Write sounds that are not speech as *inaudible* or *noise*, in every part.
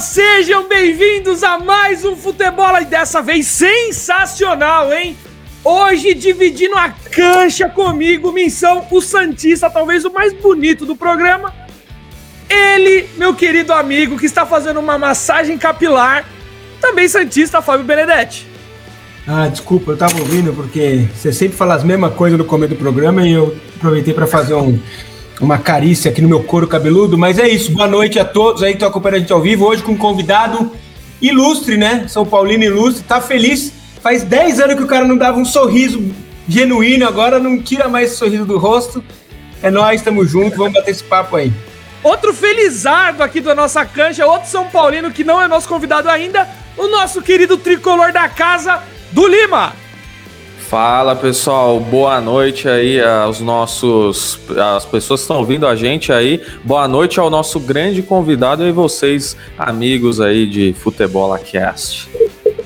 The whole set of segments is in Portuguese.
sejam bem-vindos a mais um Futebol e dessa vez sensacional, hein? Hoje dividindo a cancha comigo, missão o Santista, talvez o mais bonito do programa. Ele, meu querido amigo, que está fazendo uma massagem capilar, também Santista, Fábio Benedetti. Ah, desculpa, eu tava ouvindo porque você sempre fala as mesmas coisas no começo do programa e eu aproveitei para fazer um, uma carícia aqui no meu couro cabeludo. Mas é isso, boa noite a todos aí que estão acompanhando a gente ao vivo. Hoje com um convidado ilustre, né? São Paulino ilustre, tá feliz. Faz 10 anos que o cara não dava um sorriso genuíno, agora não tira mais esse sorriso do rosto. É nós, estamos juntos, vamos bater esse papo aí. Outro felizardo aqui da nossa cancha, outro São Paulino que não é nosso convidado ainda, o nosso querido tricolor da casa, do Lima. Fala pessoal, boa noite aí aos nossos, as pessoas que estão ouvindo a gente aí. Boa noite ao nosso grande convidado e vocês, amigos aí de Futebol Cast.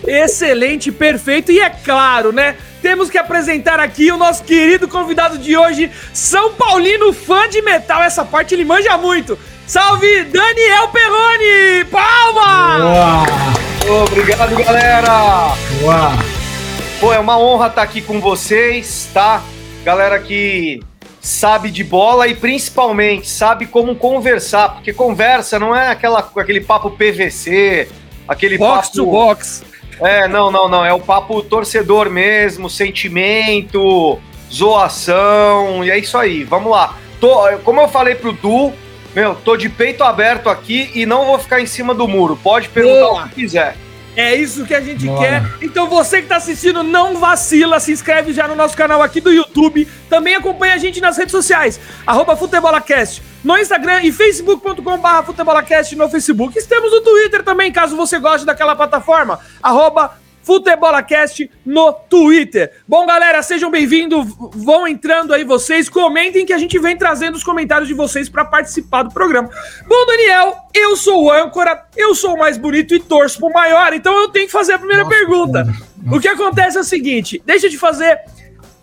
Excelente, perfeito e é claro, né? Temos que apresentar aqui o nosso querido convidado de hoje, São Paulino, fã de metal. Essa parte ele manja muito. Salve, Daniel Perrone! Palma! Uau. Obrigado, galera! Uau. Pô, é uma honra estar aqui com vocês, tá? Galera que sabe de bola e principalmente sabe como conversar, porque conversa não é aquela, aquele papo PVC, aquele box papo... to box. É, não, não, não, é o papo torcedor mesmo, sentimento, zoação, e é isso aí, vamos lá. Tô, como eu falei pro Du, meu, tô de peito aberto aqui e não vou ficar em cima do muro, pode perguntar Boa. o que quiser. É isso que a gente Bora. quer. Então você que tá assistindo, não vacila, se inscreve já no nosso canal aqui do YouTube. Também acompanha a gente nas redes sociais, arroba Futebolacast, no Instagram e facebook.com.br Futebolacast no Facebook. Estamos no Twitter também, caso você goste daquela plataforma, arroba FutebolaCast no Twitter. Bom, galera, sejam bem-vindos. Vão entrando aí vocês, comentem que a gente vem trazendo os comentários de vocês para participar do programa. Bom, Daniel, eu sou o âncora, eu sou o mais bonito e torço pro maior, então eu tenho que fazer a primeira Nossa, pergunta. Nossa. O que acontece é o seguinte: deixa de fazer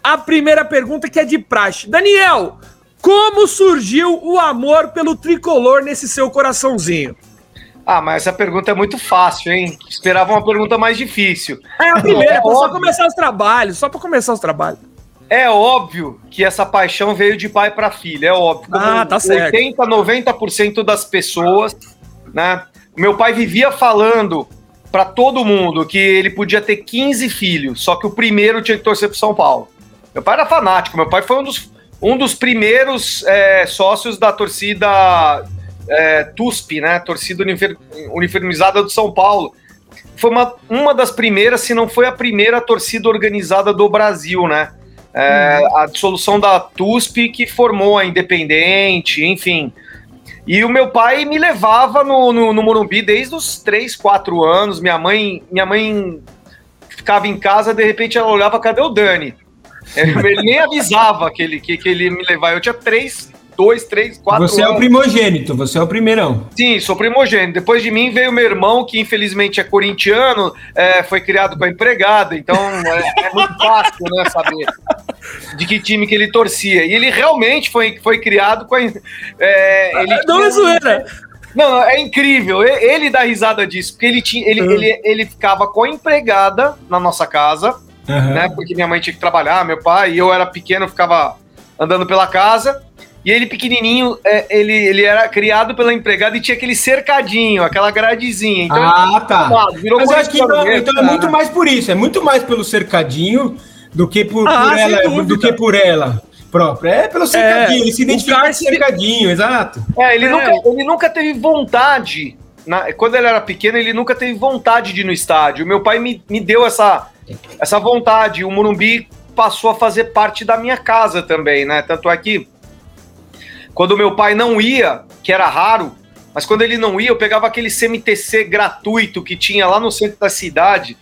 a primeira pergunta que é de praxe. Daniel, como surgiu o amor pelo tricolor nesse seu coraçãozinho? Ah, mas essa pergunta é muito fácil, hein? Esperava uma pergunta mais difícil. É a primeira, é só começar os trabalhos, só para começar os trabalhos. É óbvio que essa paixão veio de pai para filha, é óbvio. ah, tá certo. 80, 90% das pessoas, né? Meu pai vivia falando para todo mundo que ele podia ter 15 filhos, só que o primeiro tinha que torcer pro São Paulo. Meu pai era fanático, meu pai foi um dos, um dos primeiros é, sócios da torcida é, TUSP, né? Torcida Uniformizada do São Paulo. Foi uma, uma das primeiras, se não foi a primeira torcida organizada do Brasil, né? É, uhum. A dissolução da TUSP que formou a Independente, enfim. E o meu pai me levava no, no, no Morumbi desde os 3, 4 anos. Minha mãe, minha mãe ficava em casa, de repente ela olhava, cadê o Dani? *laughs* Ele nem avisava que ele, que, que ele me levava. Eu tinha 3, dois, três, quatro Você anos. é o primogênito, você é o primeirão. Sim, sou primogênito. Depois de mim veio meu irmão, que infelizmente é corintiano, é, foi criado com a empregada, então é, é, muito fácil né, saber de que time que ele torcia. E ele realmente foi, foi criado com a. É, ele, não é zoeira. Não, não, é incrível. Ele dá risada disso, porque ele, tinha, ele, uhum. ele, ele ficava com a empregada na nossa casa, uhum. né? Porque minha mãe tinha que trabalhar, meu pai, e eu era pequeno, ficava andando pela casa. E ele pequenininho, é, ele, ele era criado pela empregada e tinha aquele cercadinho, aquela gradezinha. Então, ah, tá. Virou Mas eu acho que então, então é muito mais por isso, é muito mais pelo cercadinho do que por, ah, por ela, do que por ela própria. É pelo cercadinho, é, ele se identifica com cercadinho, exato. É, ele, é. Nunca, ele nunca teve vontade. Na, quando ele era pequeno, ele nunca teve vontade de ir no estádio. Meu pai me, me deu essa, essa vontade. O Morumbi passou a fazer parte da minha casa também, né? Tanto é que quando meu pai não ia, que era raro, mas quando ele não ia, eu pegava aquele CMTC gratuito que tinha lá no centro da cidade,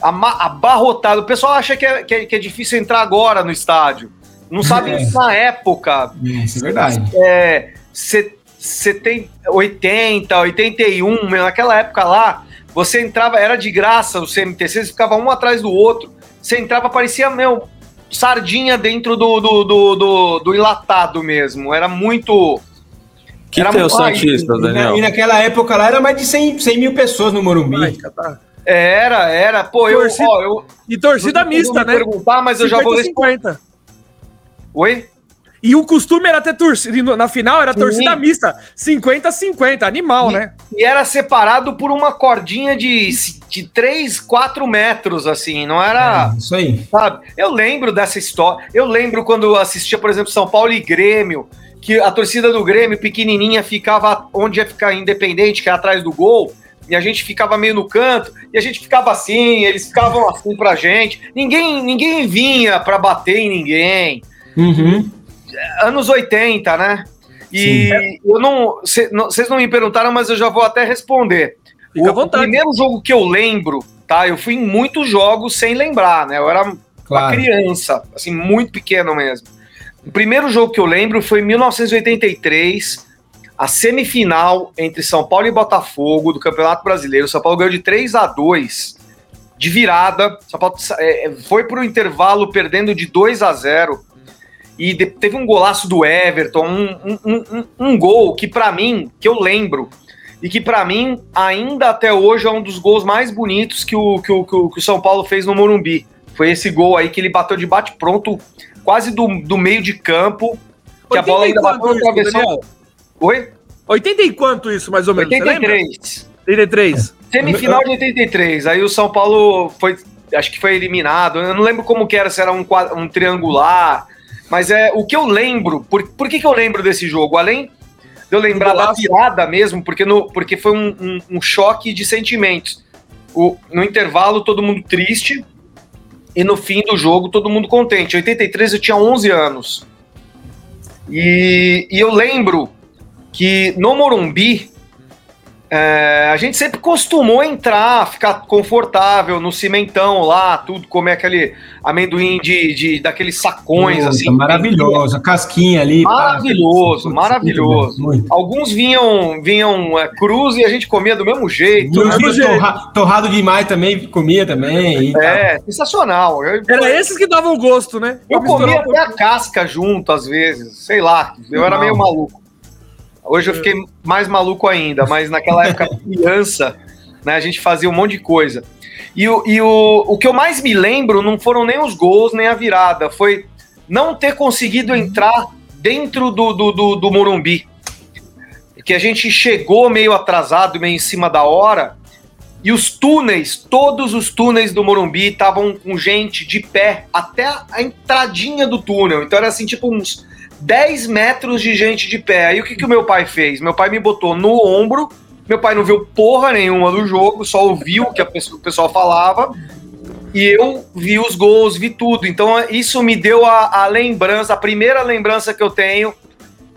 abarrotado. O pessoal acha que é, que é, que é difícil entrar agora no estádio. Não sabe *laughs* é. na época. É, isso é verdade. É, 70, 80, 81, naquela época lá, você entrava, era de graça o CMTC, você ficava um atrás do outro. Você entrava, parecia, meu, sardinha dentro do, do, do, do, do enlatado mesmo. Era muito. Que Era ah, E, na- Daniel? e naquela época lá era mais de 100, 100 mil pessoas no Morumbi. Era, era. Pô, eu, Torcida- ó, eu E torcida vocês mista, né? perguntar, mas eu já vou responder. 50. Oi? E o costume era ter torcida. e Na final era Sim. torcida mista. 50-50. Animal, né? E era separado por uma cordinha de, de 3, 4 metros, assim, não era. É, isso aí. Sabe? Eu lembro dessa história. Eu lembro quando eu assistia, por exemplo, São Paulo e Grêmio, que a torcida do Grêmio, pequenininha, ficava onde ia ficar independente, que era atrás do gol, e a gente ficava meio no canto, e a gente ficava assim, eles ficavam assim pra gente. Ninguém, ninguém vinha pra bater em ninguém. Uhum. Anos 80, né? E eu não. cê- não- Vocês não me perguntaram, mas eu já vou até responder. Fica o primeiro jogo que eu lembro, tá? Eu fui em muitos jogos sem lembrar, né? Eu era uma Claro. criança, assim, muito pequeno mesmo. O primeiro jogo que eu lembro foi em 1983, a semifinal entre São Paulo e Botafogo do Campeonato Brasileiro. São Paulo ganhou de 3 a 2 de virada. São Paulo é, foi para o intervalo perdendo de 2 a 0 e teve um golaço do Everton, um, um- um- um- gol que pra mim, que eu lembro, e que pra mim ainda até hoje é um dos gols mais bonitos que o, que o, que o, que o São Paulo fez no Morumbi. Foi esse gol aí que ele bateu de bate pronto, quase do, do meio de campo, que a bola ainda 80 bateu no travessão. Oi? 80 e quanto isso, mais ou menos? Você lembra? 83. 83. Semifinal de 83. Aí o São Paulo foi, acho que foi eliminado. Eu não lembro como que era, se era um, um triangular. Mas é o que eu lembro. Por, por que, que eu lembro desse jogo? Além eu lembrar da virada mesmo, porque, no, porque foi um, um- um choque de sentimentos. O, no intervalo, todo mundo triste. E no fim do jogo, todo mundo contente. Em 83 eu tinha 11 anos. E, e eu lembro que no Morumbi, é, a gente sempre costumou entrar, ficar confortável no cimentão lá, tudo, comer aquele amendoim de, de daqueles sacões, Puta, assim. Maravilhoso. A casquinha ali. Maravilhoso, maravilhoso. Muito, muito. Alguns vinham, vinham é, cruz e a gente comia do mesmo jeito. Né? os dias torra- torrado demais também, comia também. e tal. É, sensacional. Eu, Era esses que davam gosto, né? eu misturar comia até a casca junto, às vezes. Sei lá, eu era meio maluco. Hoje eu fiquei mais maluco ainda, mas naquela época, *laughs* criança, né, a gente fazia um monte de coisa. E, o, e o, o que eu mais me lembro não foram nem os gols, nem a virada, foi não ter conseguido entrar dentro do, do, do, do Morumbi. Que a gente chegou meio atrasado, meio em cima da hora, e os túneis, todos os túneis do Morumbi estavam com gente de pé até a entradinha do túnel. Então era assim, tipo uns 10 metros de gente de pé. Aí o que, que o meu pai fez? Meu pai me botou no ombro, meu pai não viu porra nenhuma do jogo, só ouviu o que a pessoa- o pessoal falava. E eu vi os gols, vi tudo. Então isso me deu a, a lembrança, a primeira lembrança que eu tenho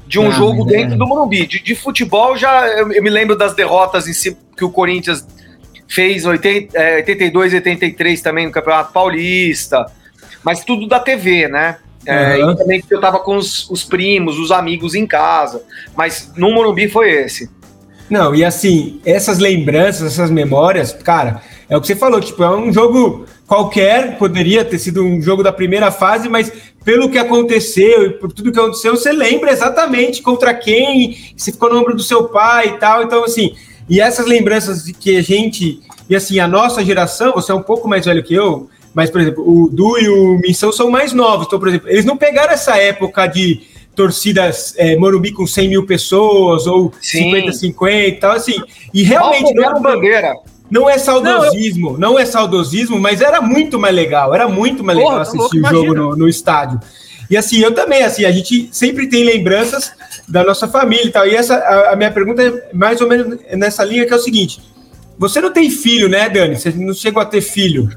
de um Ah, jogo dentro do Morumbi. De, de futebol, já eu, eu me lembro das derrotas em si, que o Corinthians fez em 80, é, 82 e 83 também no Campeonato Paulista. Mas tudo da TV, né? É, Aham. E também que eu tava com os, os primos, os amigos em casa. Mas no Morumbi foi esse. Não, e assim, essas lembranças, essas memórias, cara, é o que você falou, tipo, é um jogo qualquer, poderia ter sido um jogo da primeira fase, mas pelo que aconteceu e por tudo que aconteceu, você lembra exatamente contra quem, você ficou no ombro do seu pai e tal, então assim, e essas lembranças de que a gente, e assim, a nossa geração, você é um pouco mais velho que eu, mas, por exemplo, o Du e o Missão são mais novos, então, por exemplo, eles não pegaram essa época de torcidas é, Morumbi com 100 mil pessoas, ou Sim. 50, 50 e tal, assim, e realmente pegaram não, bandeira. não é saudosismo, não, é saudosismo, mas era muito mais legal, era muito mais legal Porra, tá assistir louco, o jogo no, no estádio. E assim, eu também, assim, a gente sempre tem lembranças da nossa família e tal. E essa, a, a minha pergunta é mais ou menos nessa linha, que é o seguinte: você não tem filho, né, Dani? Você não chegou a ter filho.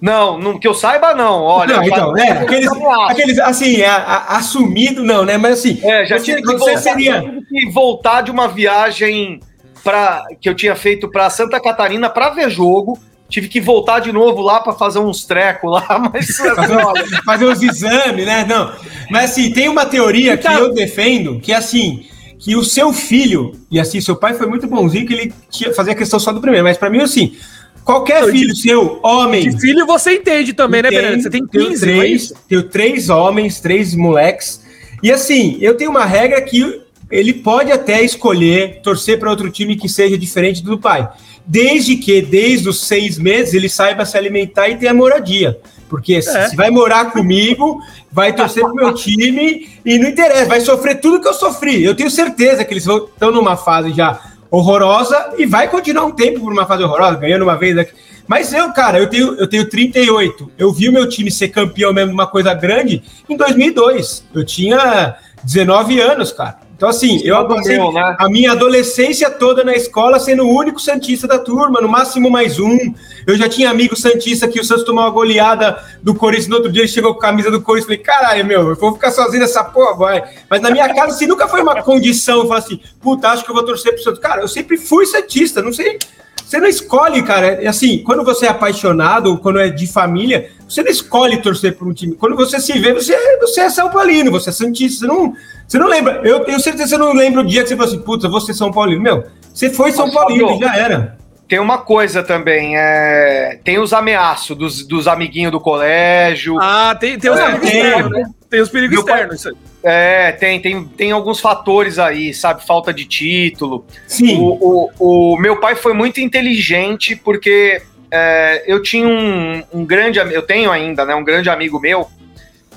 Não, não, que eu saiba, não. Olha, não, então, é, aqueles, aqueles assim, a- a- assumido, não, né? Mas assim, É, já você, tive que, você voltar, seria. que voltar de uma viagem pra, que eu tinha feito para Santa Catarina para ver jogo. Tive que voltar de novo lá para fazer uns trecos lá, *laughs* mas fazer, olha, fazer os exames, né? Não. Mas assim, tem uma teoria que Então- eu defendo, que é assim, que o seu filho, e assim, seu pai foi muito bonzinho que ele tinha fazer a questão só do primeiro, mas pra mim assim, qualquer Eu filho seu, homem, De filho você entende também, né, Fernando? Você tem tenho 15, não é três, isso? tenho três homens, três moleques. E assim, eu tenho uma regra que ele pode até escolher torcer para outro time que seja diferente do pai, desde que, desde os seis meses, ele saiba se alimentar e tenha moradia. Porque é. se vai morar comigo, vai torcer pro meu time e não interessa, vai sofrer tudo que eu sofri. Eu tenho certeza que eles estão numa fase já horrorosa e vai continuar um tempo por uma fase horrorosa, ganhando uma vez aqui. Mas eu, cara, eu tenho, eu tenho 38. Eu vi o meu time ser campeão mesmo uma coisa grande em 2002. Eu tinha 19 anos, cara. Então, assim, eu passei né? a minha adolescência toda na escola sendo o único Santista da turma, no máximo mais um. Eu já tinha amigo Santista que o Santos tomou uma goleada do Corinthians no outro dia, ele chegou com a camisa do Corinthians. Falei, caralho, meu, eu vou ficar sozinho nessa porra, vai. Mas na minha casa, assim, nunca foi uma condição, falar assim, puta, acho que eu vou torcer pro Santos. Cara, eu sempre fui Santista, não sei. Você não escolhe, cara. É assim, quando você é apaixonado, quando é de família, você não escolhe torcer por um time. Quando você se vê, você, você é São Paulino, você é Santista. Você não, você não lembra? Eu tenho certeza que você não lembra o dia que você falou assim, puta, você é São Paulino. Meu, você foi São Mas, Paulino, Fabio, já era. Tem uma coisa também, é... tem os ameaços dos, dos amiguinhos do colégio. Ah, tem, tem os é, amigos tem, externos, né? Tem os perigos externos. É, tem, tem, tem alguns fatores aí, sabe? Falta de título. Sim. O, o, o meu pai foi muito inteligente porque é, eu tinha um, um grande, eu tenho ainda, né? Um grande amigo meu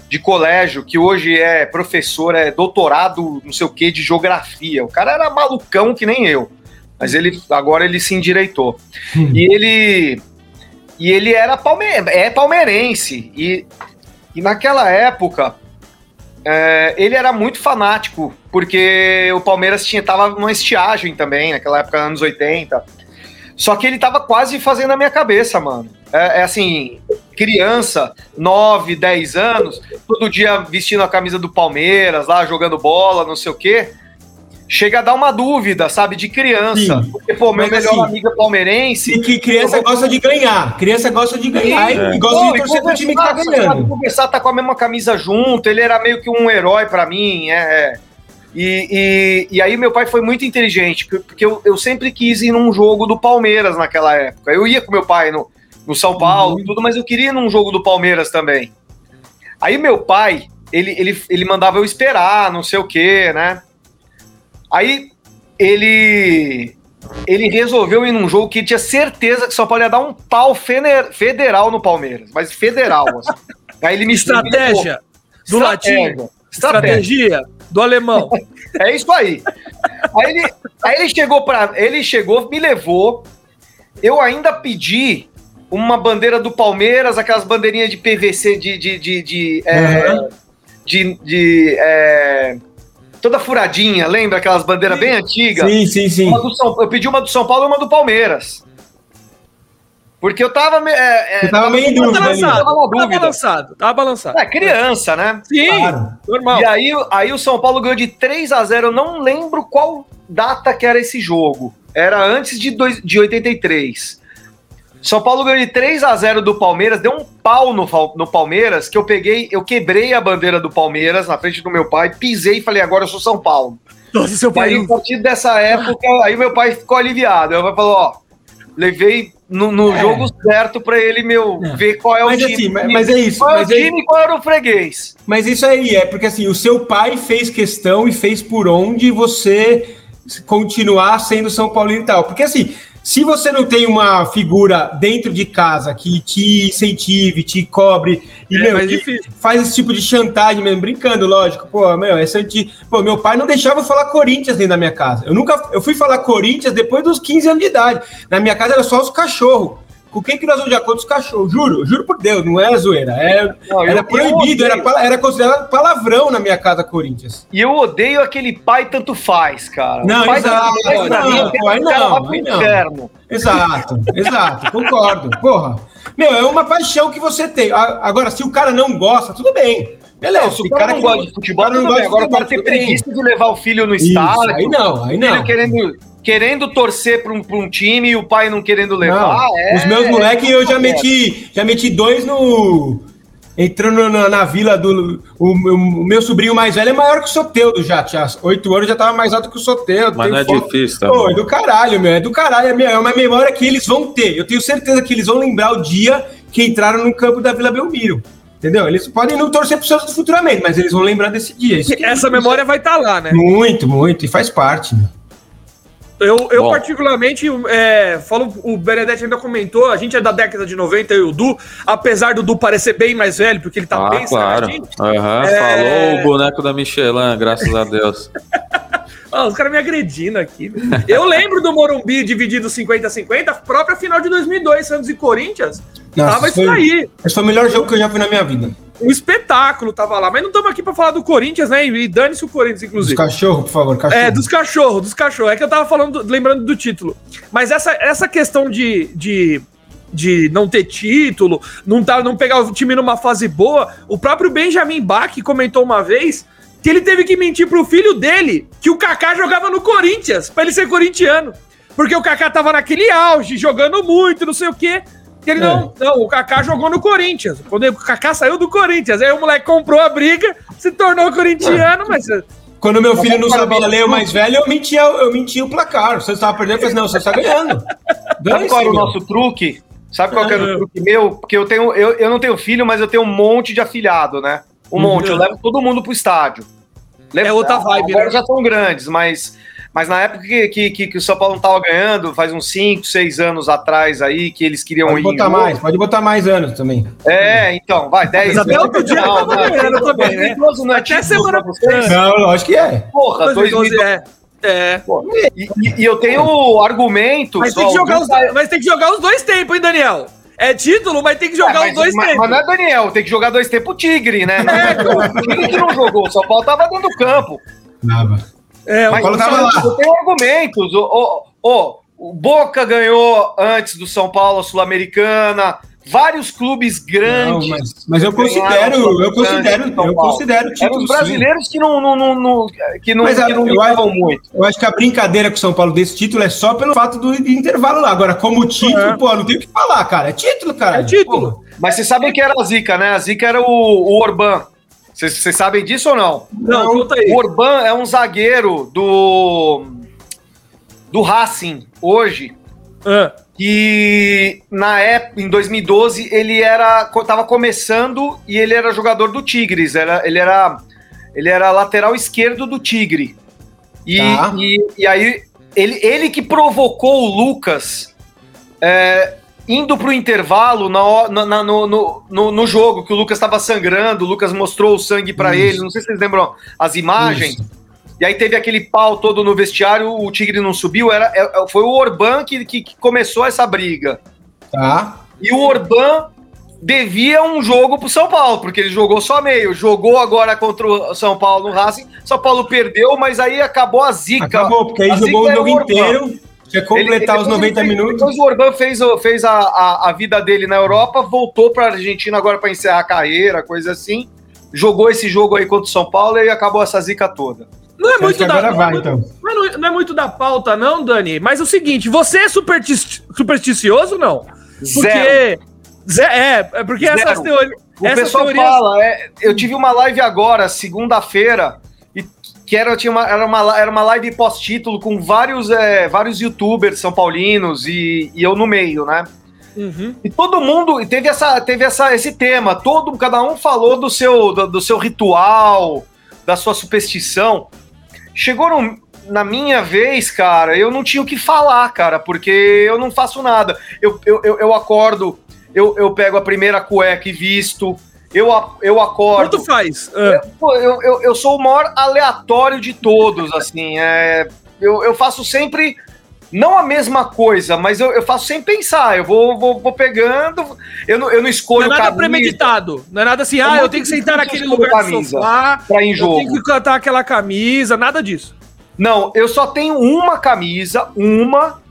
de colégio, que hoje é professor, é doutorado, não sei o que, de geografia. O cara era malucão que nem eu. Mas ele agora ele se endireitou. Hum. E ele e ele era palme é palmeirense. E, e naquela época é, ele era muito fanático, porque o Palmeiras tinha tava numa estiagem também, naquela época, anos 80. Só que ele tava quase fazendo a minha cabeça, mano. É, é, assim, criança, 9, 10 anos, todo dia vestindo a camisa do Palmeiras, lá jogando bola, não sei o quê. Chega a dar uma dúvida, sabe, de criança. Sim. Porque, pô, meu melhor assim, amigo é palmeirense. E que criança vou... gosta de ganhar. Criança gosta de ganhar é. e gosta pô, de torcer pro time que tá ganhando. Começar a tá com a mesma camisa junto, ele era meio que um herói para mim, é. é. E, e, e, aí meu pai foi muito inteligente, porque eu, eu sempre quis ir num jogo do Palmeiras naquela época. Eu ia com meu pai no, no São Paulo, uhum. tudo, mas eu queria ir num jogo do Palmeiras também. Aí meu pai, ele, ele, ele mandava eu esperar, não sei o quê, né? Aí ele ele resolveu ir num jogo que tinha certeza que só podia dar um pau federal no Palmeiras, mas federal. Assim. *laughs* Aí ele me estratégia do latim, estratégia do alemão. é isso aí. Aí ele, aí ele chegou para ele chegou, me levou. Eu ainda pedi uma bandeira do Palmeiras, aquelas bandeirinhas de PVC de. de, de, de, é, de, de é, toda furadinha, lembra aquelas bandeiras bem antigas? Sim, sim, sim. São, eu pedi uma do São Paulo e uma do Palmeiras. Porque eu tava. É, é, tava meio em dúvida. Tava, tava balançado, tava balançado. É, criança, né? Sim, claro. normal. E aí, aí o São Paulo ganhou de 3 a 0 Eu não lembro qual data que era esse jogo. Era antes de, dois, de 83. São Paulo ganhou de 3 a 0 do Palmeiras, deu um pau no, no Palmeiras, que eu peguei, eu quebrei a bandeira do Palmeiras na frente do meu pai, pisei e falei, agora eu sou São Paulo. Nossa, seu pai. Aí, a partir dessa época, aí meu pai ficou aliviado. Meu pai falou, ó, levei no, no é. jogo certo para ele, meu, é. ver qual é o mas, time. Assim, mas, mas é isso. Qual é o time e qual era o freguês. Mas isso aí é, porque assim, o seu pai fez questão e fez por onde você continuar sendo São Paulino e tal. Porque assim, se você não tem uma figura dentro de casa que te incentive, te cobre e é meu, faz esse tipo de chantagem mesmo, brincando, lógico. Pô, meu, é santi... Pô, meu pai não deixava eu falar Corinthians dentro da minha casa. Eu nunca eu fui falar Corinthians depois dos 15 anos de idade. Na minha casa era só os cachorros. Com quem que nós vamos de acordo com os cachorros? Juro, juro por Deus, não era zoeira. Era, não, era eu, proibido, eu era, era considerado palavrão na minha casa Corinthians. E eu odeio aquele pai tanto faz, cara. Não, pai exato. Não, não, não, aí não, aí não. Exato, *laughs* exato, concordo. Porra. Meu, é uma paixão que você tem. Agora, se o cara não gosta, tudo bem. Beleza, se o cara, cara não gosta de futebol, não gosta Agora, o cara tem preguiça de levar o filho no estádio. Aí não, aí não. querendo querendo torcer para um, um, time e o pai não querendo levar. Não, é, os meus moleques eu já meti, já meti dois no. Entrando na, na vila do. O, o, meu sobrinho mais velho é maior que o Soteudo já. Tinha oito anos já tava mais alto que o Soteudo. Mas não é foto. difícil, tá? Pô, é do caralho, meu. É do caralho. É, minha, é uma memória que eles vão ter. Eu tenho certeza que eles vão lembrar o dia que entraram no campo da Vila Belmiro. Entendeu? Eles podem não torcer pro Santos futuramente, mas eles vão lembrar desse dia. Isso que- Essa memória vai estar lá, né? Muito, muito, e faz parte. né? Eu, eu Bom. particularmente, é, falo, o Benedetti ainda comentou, a gente é da década de 90, eu e o Du, apesar do Du parecer bem mais velho, porque ele tá Ah, bem claro. Aham, É. Falou o boneco da Michelin, graças a Deus. *laughs* Ah, os caras me agredindo aqui. Eu lembro do Morumbi dividido 50-50, a própria final de 2002, Santos e Corinthians. Nossa, tava foi- isso aí. Esse foi o melhor jogo que eu já vi na minha vida. Um espetáculo tava lá. Mas não estamos aqui pra falar do Corinthians, né? E dane-se o Corinthians, Dos inclusive. cachorros, por favor, cachorro. É, dos cachorros, dos cachorros. É que eu tava falando, lembrando do título. Mas essa, essa questão de, de, de não ter título, não, tá, não pegar o time numa fase boa, o próprio Benjamin Bach comentou uma vez que ele teve que mentir pro filho dele que o Kaká jogava no Corinthians, pra ele ser corintiano. Porque o Kaká tava naquele auge, jogando muito, não sei o quê. Ele É. não, não, o Kaká jogou no Corinthians. Quando o Kaká saiu do Corinthians, aí o moleque comprou a briga, se tornou corintiano, mas Quando meu filho não sabia ler o mais velho, eu mentia, eu mentia o placar. Você estava perdendo, eu falei assim, não, você está ganhando. Sabe qual era o nosso truque? Sabe qual era o truque meu? Porque eu tenho, eu, eu não tenho filho, mas eu tenho um monte de afilhado, né? Um monte. Eu levo todo mundo pro estádio. Levo- É outra vibe, Agora né? já são grandes, mas, mas na época que, que, que, que o São Paulo não tava ganhando, faz uns 5, 6 anos atrás aí, que eles queriam Pode ir. botar em jogo. mais, pode botar mais anos também. É, então, vai, 10 Mas até outro dia Não, tava não, ganhando também, né? 2012 não é Até semana- pra vocês? Não, lógico que é. Porra, 2012 2012. é. É. E, e- e eu tenho argumentos. Mas tem, que jogar os, Duca- mas tem que jogar os dois tempos, hein, Daniel? É título, mas tem que jogar É, os dois mas, tempos. mas não é Daniel, tem que jogar dois tempos o Tigre, né? É, o Tigre que não jogou, o São Paulo tava dentro do campo. Tava. É, Mas tava eu, lá. eu tenho argumentos. O, o, o, Boca ganhou antes do São Paulo a Sul-Americana. Vários clubes Não, grandes. mas, mas eu considero, eu considero, eu considero Eram título os sim. brasileiros que não, não, não, não- que não, Mas, que não eu acho- muito. Eu acho que a brincadeira com o São Paulo desse título é só pelo fato do intervalo lá. Agora, como título, É. pô, não tem o que falar, cara. É título, cara. É título. Mas vocês sabem que era a Zica, né? A Zica era o, o Orban. Vocês sabem disso ou não? Não, conta aí. O Orban é um zagueiro do do Racing hoje Ah, que na época em 2012 ele era tava começando e ele era jogador do Tigres, era, ele era ele era lateral esquerdo do Tigre. E, Tá. e, e aí ele, ele que provocou o Lucas é, indo pro intervalo na, na- na- no, no, no, no jogo, que o Lucas estava sangrando, o Lucas mostrou o sangue para ele, não sei se vocês lembram as imagens. Isso. E aí teve aquele pau todo no vestiário, o Tigre não subiu, era, é- foi o Orban que, que, que começou essa briga. Tá. E o Orban devia um jogo pro São Paulo, porque ele jogou só meio, jogou agora contra o São Paulo no Racing, São Paulo perdeu, mas aí acabou a zica. Acabou, porque aí jogou o é jogo inteiro. Tinha que completar Ele- os depois 90 ele fez- minutos. Depois o Orban fez, fez a, a, a vida dele na Europa, voltou para a Argentina agora para encerrar a carreira, coisa assim. Jogou esse jogo aí contra o São Paulo e acabou essa zica toda. Não é muito da agora não, vai, é- então. mas não, não é muito da pauta, não, Dani. Mas é o seguinte, você é supersti- supersticioso, não? Zero. Porque. Zé, é, é porque Zero. essas, teori O essas pessoal teorias. fala, é, eu tive uma live agora, segunda-feira, que era, tinha uma, era, uma, era uma live pós-título com vários, é, vários youtubers são paulinos e, e eu no meio, né? Uhum. E todo mundo e teve, essa, teve essa, esse tema, todo, cada um falou do seu, do, do seu ritual, da sua superstição. Chegou no- na minha vez, cara, eu não tinha o que falar, cara, porque eu não faço nada. Eu, eu, eu, eu acordo, eu, eu pego a primeira cueca e visto, eu, eu acordo. Quanto faz? Ah, Pô, eu, eu, eu sou o maior aleatório de todos, assim. É, eu, eu faço sempre. Não a mesma coisa, mas eu, eu faço sem pensar. Eu vou, vou, vou pegando. Eu não, eu não não escolho é nada camisa premeditado. Não é nada assim, ah, eu tenho que sentar naquele lugar camisa sofá. pra ir em Eu jogo. tenho que cantar aquela camisa, nada disso. Não, eu só tenho uma camisa, uma,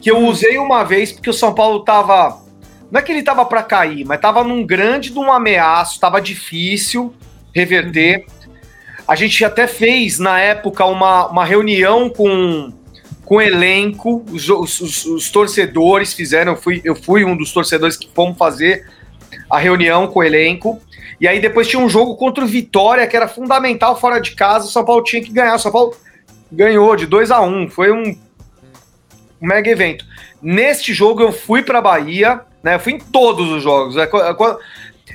que eu usei uma vez porque o São Paulo tava. Não é que ele tava pra cair, mas tava num grande de um ameaço, tava difícil reverter. A gente até fez, na época, uma, uma reunião com, com o elenco, os, os- os- os torcedores fizeram, eu fui, eu fui um dos torcedores que fomos fazer a reunião com o elenco. E aí depois tinha um jogo contra o Vitória, que era fundamental fora de casa, o São Paulo tinha que ganhar. O São Paulo ganhou de 2 a 1 um, foi um, um mega evento. Neste jogo eu fui para Bahia, né? Eu fui em todos os jogos. né,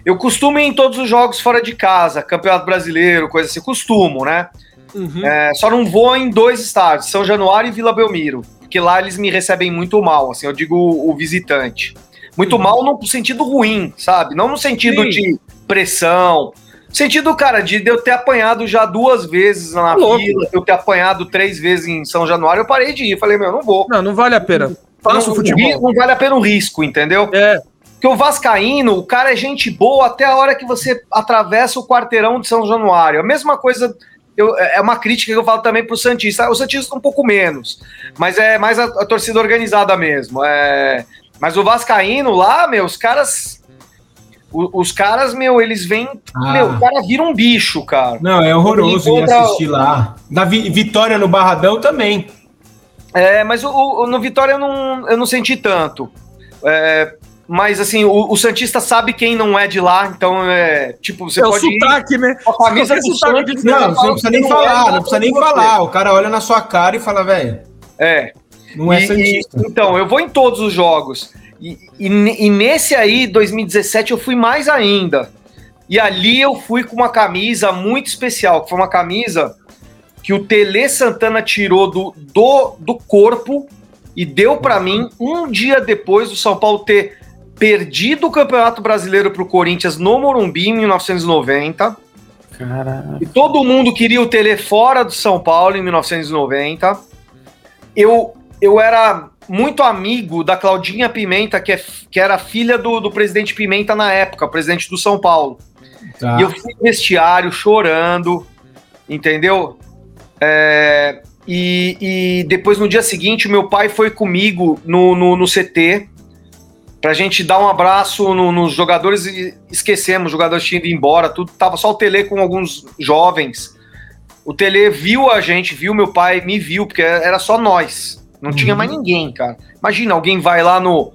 eu costumo ir em todos os jogos fora de casa, Campeonato Brasileiro, coisa assim, costumo, né? Uhum. É, só não vou em dois estádios, São Januário e Vila Belmiro, porque lá eles me recebem muito mal, assim, eu digo o, o visitante. Muito Uhum. mal no sentido ruim, sabe? Não no sentido Sim. de pressão. Sentido, cara, de eu ter apanhado já duas vezes na Louco. fila, eu ter apanhado três vezes em São Januário, eu parei de ir. Falei, meu, não vou. Não, não vale a pena. Faça o não, futebol. Não vale a pena o risco, entendeu? É, Porque o Vascaíno, o cara é gente boa até a hora que você atravessa o quarteirão de São Januário. A mesma coisa, eu- é uma crítica que eu falo também pro Santista. O Santista um pouco menos, mas é mais a, a torcida organizada mesmo. É, mas o Vascaíno lá, meu, os caras. o- Os caras, meu, eles vêm. Ah. Meu, o cara vira um bicho, cara. Não, é horroroso ir assistir lá. Na Vi- Vitória no Barradão também. É, mas o, o- no Vitória eu não, eu não senti tanto. É, mas assim, o, o Santista sabe quem não é de lá, então é. Tipo, você é o pode ir sotaque, né? com a camisa do sotaque Santos. de- Não, você não precisa nem Não é falar, nada não precisa nem você. falar. O cara olha na sua cara e fala, velho, É. não é E- Santista. e- então, eu vou em todos os jogos. E, e, e nesse aí, 2017, eu fui mais ainda. E ali eu fui com uma camisa muito especial, que foi uma camisa que o Tele Santana tirou do, do, do corpo e deu pra mim um dia depois do São Paulo ter perdido o Campeonato Brasileiro pro Corinthians no Morumbi em 1990. Caralho. E todo mundo queria o Tele fora do São Paulo em 1990. Eu, eu era muito amigo da Claudinha Pimenta, que, é, que era filha do, do presidente Pimenta na época, presidente do São Paulo. Tá. E eu fui no vestiário chorando, entendeu? É, e, e depois, no dia seguinte, o meu pai foi comigo no, no, no CT pra gente dar um abraço no- nos jogadores e esquecemos, os jogadores tinham ido embora, tudo. Tava só o Tele com alguns jovens. O Tele viu a gente, viu meu pai, me viu, porque era só nós. Não tinha Uhum. mais ninguém, cara. Imagina, alguém vai lá no.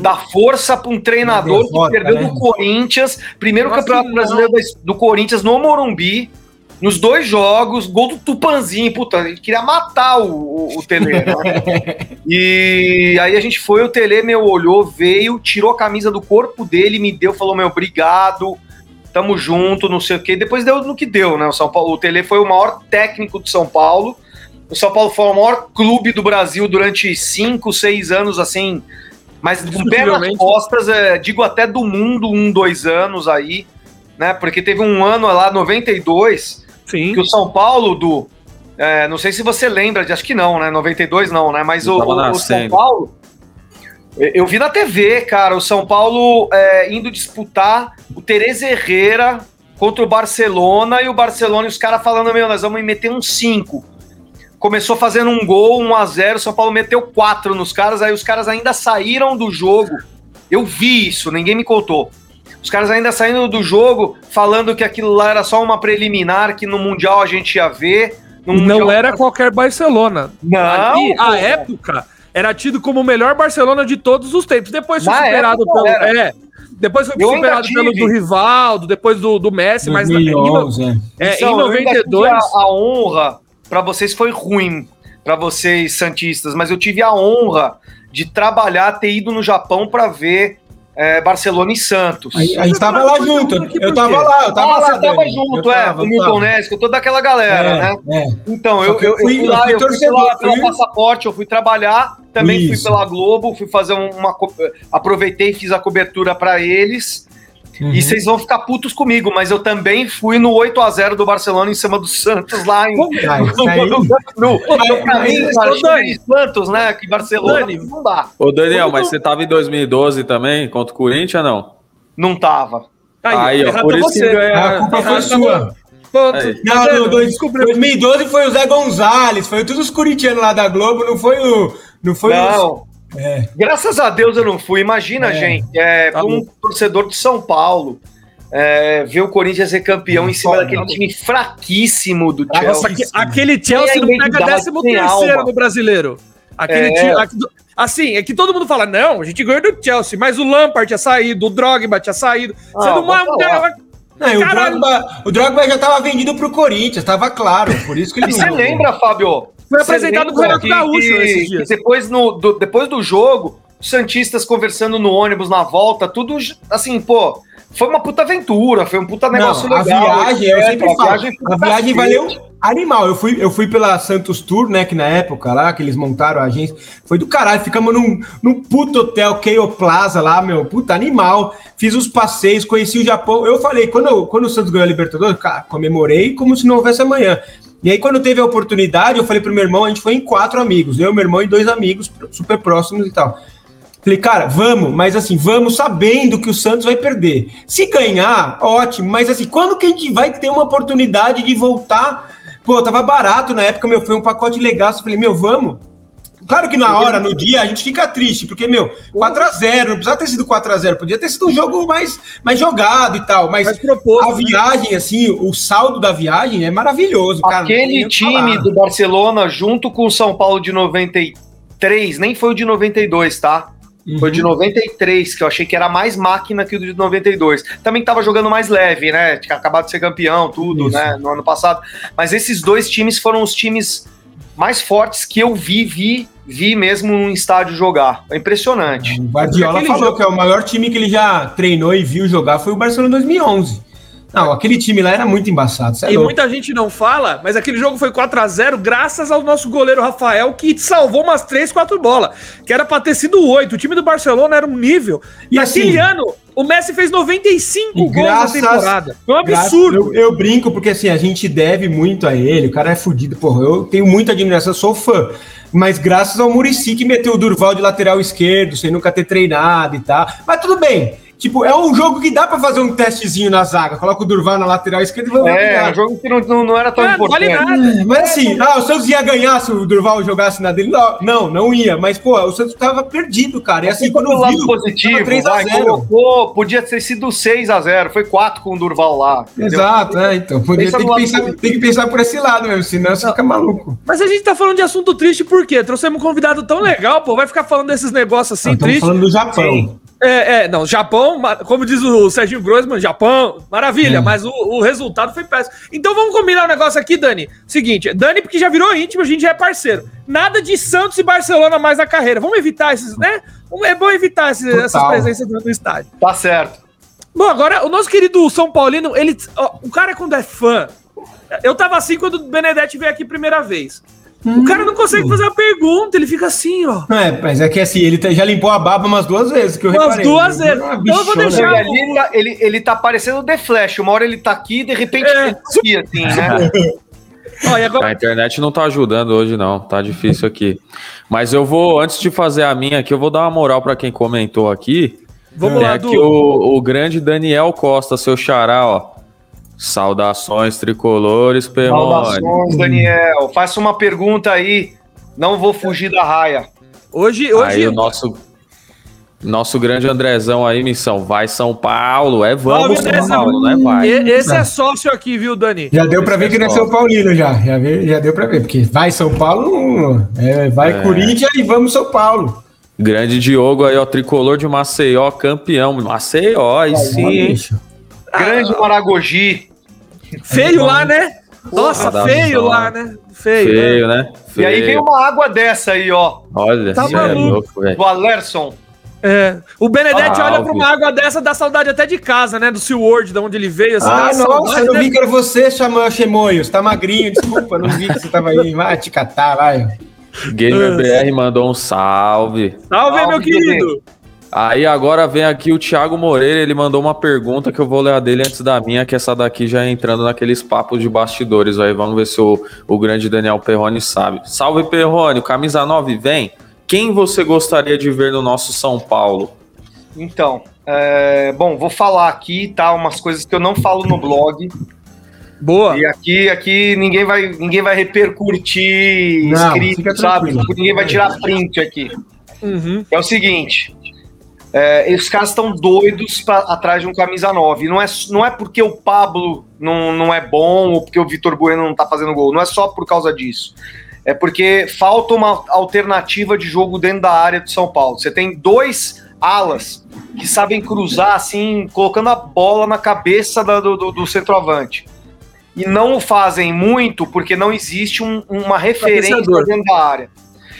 Dá força pra um treinador que perdeu né? do Corinthians, primeiro Nossa, campeonato brasileiro do Corinthians no Morumbi, nos dois jogos, gol do Tupanzinho, puta, ele queria matar o, o, o Tele, né? *laughs* E aí a gente foi, o Tele, meu, olhou, veio, tirou a camisa do corpo dele, me deu, falou, meu, obrigado, tamo junto, não sei o quê. Depois deu no que deu, né? O São Paulo, o Tele foi o maior técnico de São Paulo. O São Paulo foi o maior clube do Brasil durante cinco, seis anos, assim, mas com pé nas Indiscutivelmente. costas, é, digo até do mundo, um, dois anos aí, né? Porque teve um ano lá, 92, Sim. que o São Paulo, do. é, não sei se você lembra, de- acho que não, né? 92 não, né? Mas Eu o, o- o São. Paulo. eu- Eu vi na TV, cara, o São Paulo é, indo disputar o Tereza Herrera contra o Barcelona e o Barcelona e os caras falando, meu, nós vamos meter um 5. Começou fazendo um gol, 1 a 0 o São Paulo meteu 4 nos caras, aí os caras ainda saíram do jogo. Eu vi isso, ninguém me contou. Os caras ainda saindo do jogo, falando que aquilo lá era só uma preliminar, que no Mundial a gente ia ver. No Não Mundial- era qualquer Barcelona. Não, Ali, a época era tido como o melhor Barcelona de todos os tempos. Depois foi Na superado pelo. É. Depois foi Eu superado pelo do Rivaldo, depois do, do Messi, mas na- em, 2011, é. é, Então, em eu ainda tive 92. A, a honra, pra vocês foi ruim, pra vocês santistas, mas eu tive a honra de trabalhar, ter ido no Japão pra ver é, Barcelona e Santos. A, a gente tava lá junto. Eu tava lá, eu tava ah, lá. você tava junto, Eu é, tava, o Milton. Nesco, toda aquela galera, né? É, é. Então, eu, eu, eu fui- eu fui eu lá, fui eu fui torcedor, pela fui- passaporte, eu fui trabalhar, também Isso. fui pela Globo, fui fazer um, uma. Aproveitei e fiz a cobertura pra eles. Uhum. E vocês vão ficar putos comigo, mas eu também fui no 8x0 do Barcelona em cima do Santos lá em. Ah, *laughs* isso aí- no, no, Mas- pra mim, Santos, né? Que Barcelona Dani. não dá. Ô, Daniel, mas você tava em 2012 também, contra o Corinthians, não? Não tava. Aí, ó, errado por é isso que você. ganha- A culpa foi sua. Pronto. Aí. Tá Não, no dois- Descobriu. 2012 foi o Zé Gonzalez, foi todos os corintianos lá da Globo, não foi o. Não foi não. o. É. Graças a Deus eu não fui. Imagina, É. gente, é, Tá um torcedor de São Paulo. é, ver o Corinthians ser campeão em cima daquele time fraquíssimo do Chelsea. Nossa, aque- aquele Chelsea não pega identidade, 13 tem terceiro no brasileiro. Aquele É. time. assim, é que todo mundo fala, não, a gente ganhou do Chelsea, mas o Lampard tinha saído, o Drogba tinha saído. Você Ah, não. Não, o. Drogba, o Drogba já tava vendido pro Corinthians, tava claro, por isso que ele você não- lembra, Fábio? Foi apresentado o Renato Gaúcho esses dias. depois, no, do, depois do jogo, Santistas conversando no ônibus na volta, tudo assim, pô. Foi uma puta aventura, foi um puta negócio Não, legal. A viagem, eu É, sempre a falo, viagem foi a viagem valeu animal. Eu fui, eu fui pela Santos Tour, né, que na época lá, que eles montaram a agência, foi do caralho. Ficamos num, num puto hotel, Keio Plaza lá, meu, puta animal. Fiz os passeios, conheci o Japão. Eu falei, quando, eu- quando o Santos ganhou a Libertadores, comemorei como se não houvesse amanhã. E aí, quando teve a oportunidade, eu falei pro meu irmão, a gente foi em quatro amigos, eu, meu irmão e dois amigos super próximos e tal. Falei, cara, vamos, mas assim, vamos sabendo que o Santos vai perder. Se ganhar, ótimo, mas assim, quando que a gente vai ter uma oportunidade de voltar? Pô, tava barato na época, meu, foi um pacote legal. Eu falei, meu, vamos. Claro que na hora, no dia, a gente fica triste, porque, meu, 4x0, não precisava ter sido 4x0, podia ter sido um jogo mais, mais jogado e tal, mas Mas proposto, a né? viagem, assim, o saldo da viagem é maravilhoso, cara. Aquele time falar. do Barcelona, junto com o São Paulo de 93, nem foi o de 92, tá? Foi o de 93, que eu achei que era mais máquina que o de 92. Também tava jogando mais leve, né? Tinha acabado de ser campeão, tudo, Isso. né? No ano passado. Mas esses dois times foram os times mais fortes que eu vi, vi, vi mesmo num estádio jogar. É impressionante. O Guardiola falou jogo- que é o maior time que ele já treinou e viu jogar foi o Barcelona 2011. Não, aquele time lá era muito embaçado. é E louco. muita gente não fala, mas aquele jogo foi 4 a 0 graças ao nosso goleiro Rafael, que salvou umas 3, 4 bolas. Que era pra ter sido 8. O time do Barcelona era um nível. E E assim- aquele ano, o Messi fez 95 E gols graças- na temporada. Foi um absurdo. Eu, eu brinco porque assim, a gente deve muito a ele, o cara é fudido. Porra, eu tenho muita admiração, sou fã. Mas graças ao Murici que meteu o Durval de lateral esquerdo, sem nunca ter treinado e tal. Mas tudo bem. Tipo, é um jogo que dá pra fazer um testezinho na zaga. Coloca o Durval na lateral esquerda e vamos É, ganhar. um jogo que não, não, não era tão É, não vale importante. nada. Mas assim, ah, o Santos ia ganhar se o Durval jogasse na dele. Não, não, não ia. Mas, pô, o Santos tava perdido, cara. E assim, quando Pelo lado viu, positivo, tava 3 a vai, 0. colocou, podia ter sido 6 a 0 foi 4 com o Durval lá. entendeu? Exato, é, então. Podia, tem, que pensar, tem que pensar por esse lado mesmo, senão você fica maluco. Mas a gente tá falando de assunto triste por quê? Trouxemos um convidado tão legal, pô. Vai ficar falando desses negócios assim, Estamos tristes. falando do Japão. Sim. É, é, não, Japão, como diz o Serginho Grossman, Japão, maravilha, Hum. mas o, o resultado foi péssimo. Então vamos combinar um negócio aqui, Dani. Seguinte, Dani, porque já virou íntimo, a gente já é parceiro. Nada de Santos e Barcelona mais na carreira. Vamos evitar esses, né? É bom evitar esse- Total. essas presenças dentro do estádio. Tá certo. Bom, agora, o nosso querido São Paulino, ele. ó, o cara, quando é fã. Eu tava assim quando o Benedetti veio aqui primeira vez. O cara não consegue fazer uma pergunta, ele fica assim, ó. Não é, mas é que assim, ele tá- já limpou a baba umas duas vezes, que eu Umas reparei. duas Ele é vezes. uma Então eu vou deixar- E ali ele tá, ele, ele tá parecendo The Flash. Uma hora ele tá aqui, de repente É. ele tá aqui, assim, né? *laughs* Ó, e agora, A internet não tá ajudando hoje, não. Tá difícil aqui. Mas eu vou, antes de fazer a minha aqui, eu vou dar uma moral pra quem comentou aqui. vamos Tem lá, aqui Du. o, o grande Daniel Costa, seu xará, ó. Saudações tricolores, Perrone. Saudações, Daniel. Faça uma pergunta aí. Não vou fugir da raia. Hoje, hoje. Aí o nosso, nosso grande Andrezão aí, missão. Vai São Paulo. É vamos Salve, São. Paulo, não é vai. E- Esse é sócio aqui, viu, Dani? Já deu pra ver que ele é São Paulino, já. Já, já deu pra ver, porque vai São Paulo, não- é, vai Corinthians e vamos São Paulo. Grande Diogo aí, ó. Tricolor de Maceió, campeão. Maceió, aí sim, hein? Grande Maragogi. Feio lá, né? Nossa, feio lá, né? Feio. né? Feio, né? E aí vem Feio. uma água dessa aí, ó. Olha, Tá é maluco. louco, velho. Do Alerson. É. O Benedetti Ah, olha pra óbvio. uma água dessa, dá saudade até de casa, né? Do SeaWorld, de onde ele veio. Assim, Ah, nossa, saudade, eu não né? vi que era você, chamou Chemoio. Você tá magrinho, desculpa, não vi que você tava aí. Vai te catar, vai. Gamer BR mandou um salve. Salve, Salve, meu querido. Aí agora vem aqui o Thiago Moreira, ele mandou uma pergunta que eu vou ler a dele antes da minha, que essa daqui já é entrando naqueles papos de bastidores aí. Vamos ver se o, o grande Daniel Perrone sabe. Salve Perrone, camisa 9 vem. Quem você gostaria de ver no nosso São Paulo? Então, é, bom, vou falar aqui, tá? Umas coisas que eu não falo no blog. Boa. E aqui, aqui ninguém vai, ninguém vai repercutir Não, escrito, sabe? Ninguém vai tirar print aqui. Uhum. É o seguinte. É, os caras estão doidos pra, atrás de um camisa 9. Não é, não é porque o Pablo não, não é bom ou porque o Vitor Bueno não tá fazendo gol. Não é só por causa disso. É porque falta uma alternativa de jogo dentro da área do São Paulo. Você tem dois alas que sabem cruzar assim, colocando a bola na cabeça da- do, do, centroavante. E não o fazem muito porque não existe um- uma referência dentro da área.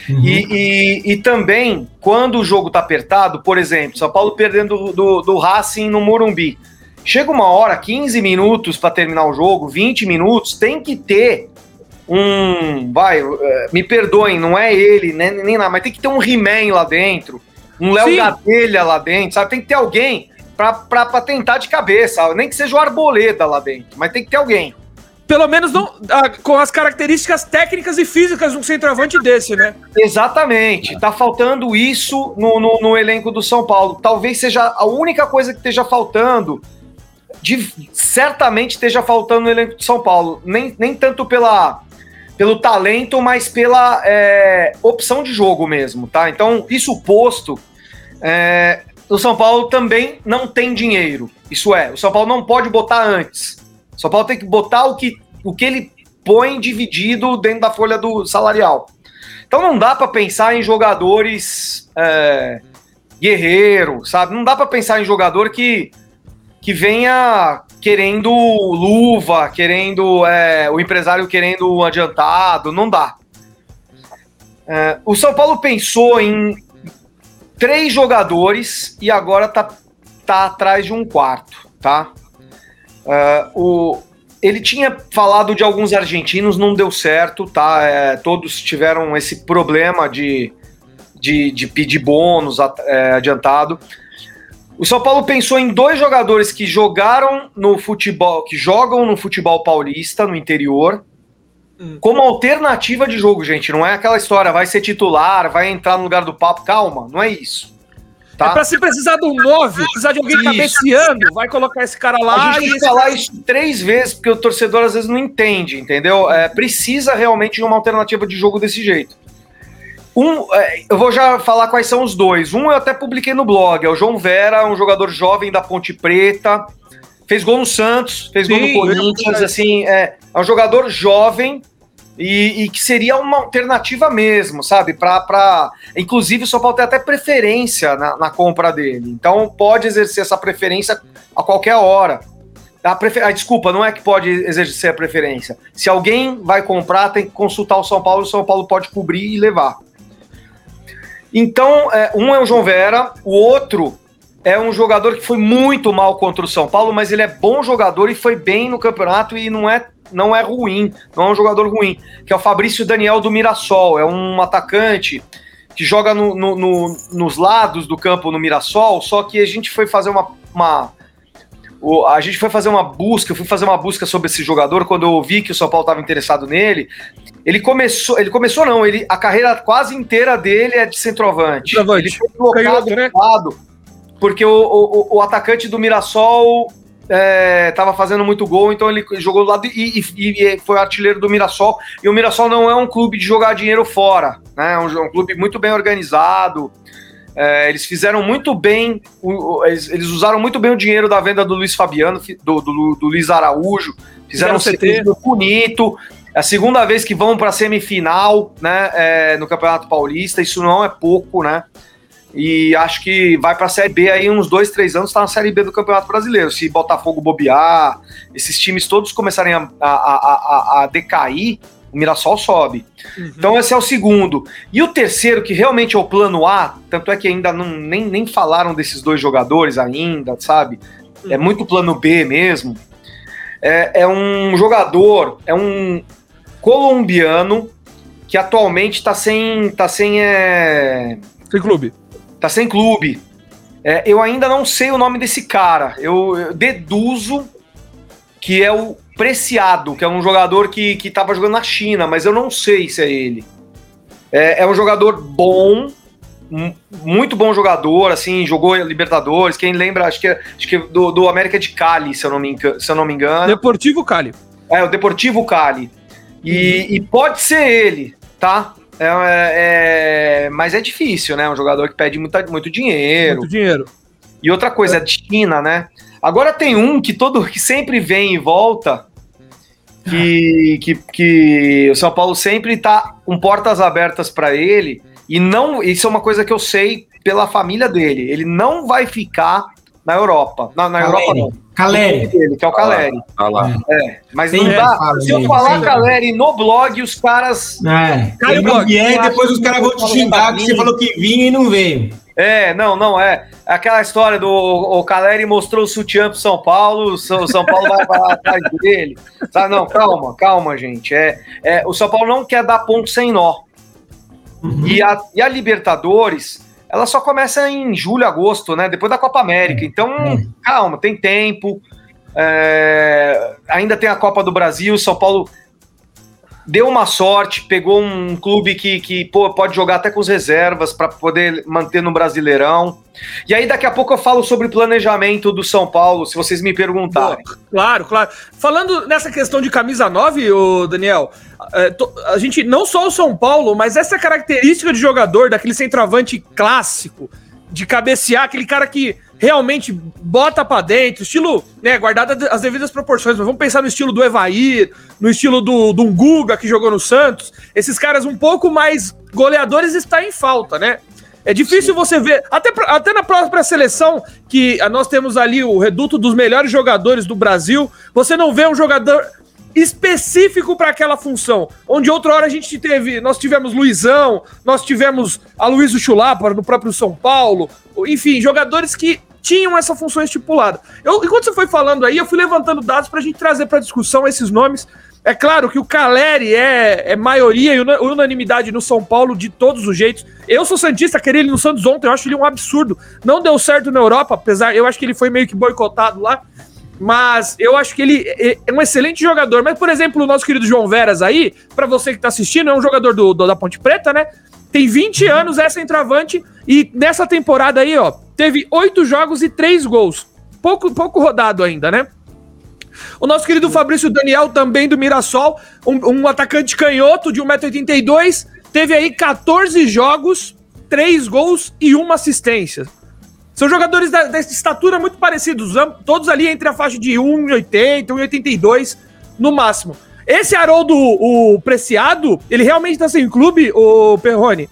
Uhum. E, e, e, também, quando o jogo tá apertado, por exemplo, São Paulo perdendo do, do, do Racing no Morumbi. Chega uma hora, 15 minutos para terminar o jogo, 20 minutos, tem que ter um. Vai, eh, me perdoem, não é ele, né, nem nada, mas tem que ter um He-Man lá dentro, um Léo Gadelha lá dentro, sabe? Tem que ter alguém para tentar de cabeça, nem que seja o Arboleda lá dentro, mas tem que ter alguém. Pelo menos não, com as características técnicas e físicas de um centroavante desse, né? Exatamente. Tá faltando isso no, no, no, elenco do São Paulo. Talvez seja a única coisa que esteja faltando. De, certamente esteja faltando no elenco do São Paulo. Nem, nem tanto pela, pelo talento, mas pela é, opção de jogo mesmo, tá? Então, isso posto, é, o São Paulo também não tem dinheiro. Isso é, o São Paulo não pode botar antes. São Paulo tem que botar o que, o que ele põe dividido dentro da folha do salarial. Então não dá para pensar em jogadores é, guerreiro, sabe? Não dá para pensar em jogador que, que venha querendo luva, querendo é, o empresário querendo adiantado, não dá. É, o São Paulo pensou em três jogadores e agora tá, tá atrás de um quarto, tá? Uh, o, ele tinha falado de alguns argentinos, não deu certo, tá? É, todos tiveram esse problema de, de, de pedir bônus é, adiantado. O São Paulo pensou em dois jogadores que jogaram no futebol, que jogam no futebol paulista, no interior, hum. como alternativa de jogo, gente. Não é aquela história, vai ser titular, vai entrar no lugar do papo. Calma, não é isso. Tá? É pra se precisar de um 9, precisar de alguém cabeceando, vai colocar esse cara lá. A gente tem que falar isso três vezes, porque o torcedor às vezes não entende, entendeu? É, precisa realmente de uma alternativa de jogo desse jeito. Um, é, eu vou já falar quais são os dois. Um eu até publiquei no blog, é o João Vera, um jogador jovem da Ponte Preta. Fez gol no Santos, fez Sim, gol no Corinthians, assim, é, é um jogador jovem, e, e, que seria uma alternativa mesmo, sabe? Para, inclusive, o São Paulo tem até preferência na, na, compra dele. Então pode exercer essa preferência a qualquer hora. A prefer... Ah, desculpa, não é que pode exercer a preferência. Se alguém vai comprar, tem que consultar o São Paulo, o São Paulo pode cobrir e levar. Então, é, um é o João Vera, o outro é um jogador que foi muito mal contra o São Paulo, mas ele é bom jogador e foi bem no campeonato e não é, não é ruim, não é um jogador ruim, que é o Fabrício Daniel do Mirassol, é um atacante que joga no, no, no, nos lados do campo no Mirassol, só que a gente foi fazer uma, uma a gente foi fazer uma busca, eu fui fazer uma busca sobre esse jogador quando eu vi que o São Paulo estava interessado nele. Ele começou, ele começou não, ele a carreira quase inteira dele é de centroavante. centroavante. Ele foi colocado né? lado porque o, o, o atacante do Mirassol estava é, fazendo muito gol, então ele jogou do lado e, e, e, foi artilheiro do Mirassol. E o Mirassol não é um clube de jogar dinheiro fora, né? É um, um clube muito bem organizado. É, eles fizeram muito bem, o, eles, eles, usaram muito bem o dinheiro da venda do Luiz Fabiano, do, do, do Luiz Araújo, fizeram um CT bonito. É a segunda vez que vão para a semifinal, né? É, no Campeonato Paulista, isso não é pouco, né? E acho que vai para a Série B aí uns dois, três anos, está na Série B do Campeonato Brasileiro. Se Botafogo bobear, esses times todos começarem a, a, a, a decair, o Mirassol sobe. Uhum. Então esse é o segundo. E o terceiro, que realmente é o plano A, tanto é que ainda não, nem, nem falaram desses dois jogadores ainda, sabe? É uhum. É muito plano B mesmo. É, é um jogador, é um colombiano que atualmente está sem. tá sem. É... Sem clube tá sem clube. É, eu ainda não sei o nome desse cara. Eu, eu, deduzo que é o Preciado, que é um jogador que, que tava jogando na China, mas eu não sei se é ele. É, é um jogador bom, muito bom jogador, assim, jogou Libertadores. Quem lembra, acho que, é, acho que é do, do América de Cali, se eu, não me, se eu não me engano. Deportivo Cali. É, o Deportivo Cali. E, uhum. e pode ser ele, tá? É, é, é, mas é difícil, né? Um jogador que pede muita, muito dinheiro. Muito dinheiro. E outra coisa, é China, né? Agora tem um que todo que sempre vem e volta, que, que, que o São Paulo sempre tá com portas abertas para ele, e não. Isso é uma coisa que eu sei pela família dele. Ele não vai ficar na Europa. Na, na Europa não. Caleri. Ele, que é o Caleri. Ah lá. É, mas Tem não é, dá. fala Se eu falar sim. Caleri no blog, os caras. É, Cai o blog. e depois os caras vão te xingar que você falou que vinha e não veio. É, não, não, é. Aquela história do o Caleri mostrou o sutiã pro São Paulo, o São São Paulo vai vai atrás *laughs* dele. Tá, não, calma, calma, gente. É, é, o São Paulo não quer dar ponto sem nó. E, a, e a Libertadores, ela só começa em julho, agosto, né? Depois da Copa América. Então, Hum. calma, tem tempo. É, ainda tem a Copa do Brasil. São Paulo deu uma sorte, pegou um clube que, que pô, pode jogar até com as reservas para poder manter no Brasileirão. E aí, daqui a pouco, eu falo sobre planejamento do São Paulo, se vocês me perguntarem. Claro, claro. Falando nessa questão de camisa 9, ô Daniel, é, a gente, não só o São Paulo, mas essa característica de jogador, daquele centroavante clássico, de cabecear, aquele cara que realmente bota pra dentro, estilo, né, guardado as devidas proporções, mas vamos pensar no estilo do Evair, no estilo do, do Guga, que jogou no Santos, esses caras um pouco mais goleadores está em falta, né? É difícil você ver, até, até na própria seleção, que ah, nós temos ali o reduto dos melhores jogadores do Brasil, você não vê um jogador específico para aquela função. Onde outra hora a gente teve, nós tivemos Luizão, nós tivemos a Luiz Chulapa no próprio São Paulo, enfim, jogadores que tinham essa função estipulada. Eu, enquanto você foi falando aí, eu fui levantando dados para a gente trazer para discussão esses nomes. É claro que o Caleri é, é maioria e una- unanimidade no São Paulo de todos os jeitos. Eu sou Santista, queria ele no Santos ontem, eu acho ele um absurdo. Não deu certo na Europa, apesar, eu acho que ele foi meio que boicotado lá. Mas eu acho que ele é é um excelente jogador. Mas, por exemplo, o nosso querido João Veras aí, pra você que tá assistindo, é um jogador do, do- da Ponte Preta, né? Tem 20 anos, é centroavante. E nessa temporada aí, ó, teve oito jogos e três gols. Pouco, pouco rodado ainda, né? O nosso querido Fabrício Daniel, também do Mirassol, um, um atacante canhoto de 1,82m, teve aí 14 jogos, 3 gols e uma assistência. São jogadores da, dessa estatura muito parecidos, todos ali entre a faixa de 1,80, 1,82 no máximo. Esse Haroldo, o Preciado, ele realmente tá sem clube, o Perrone.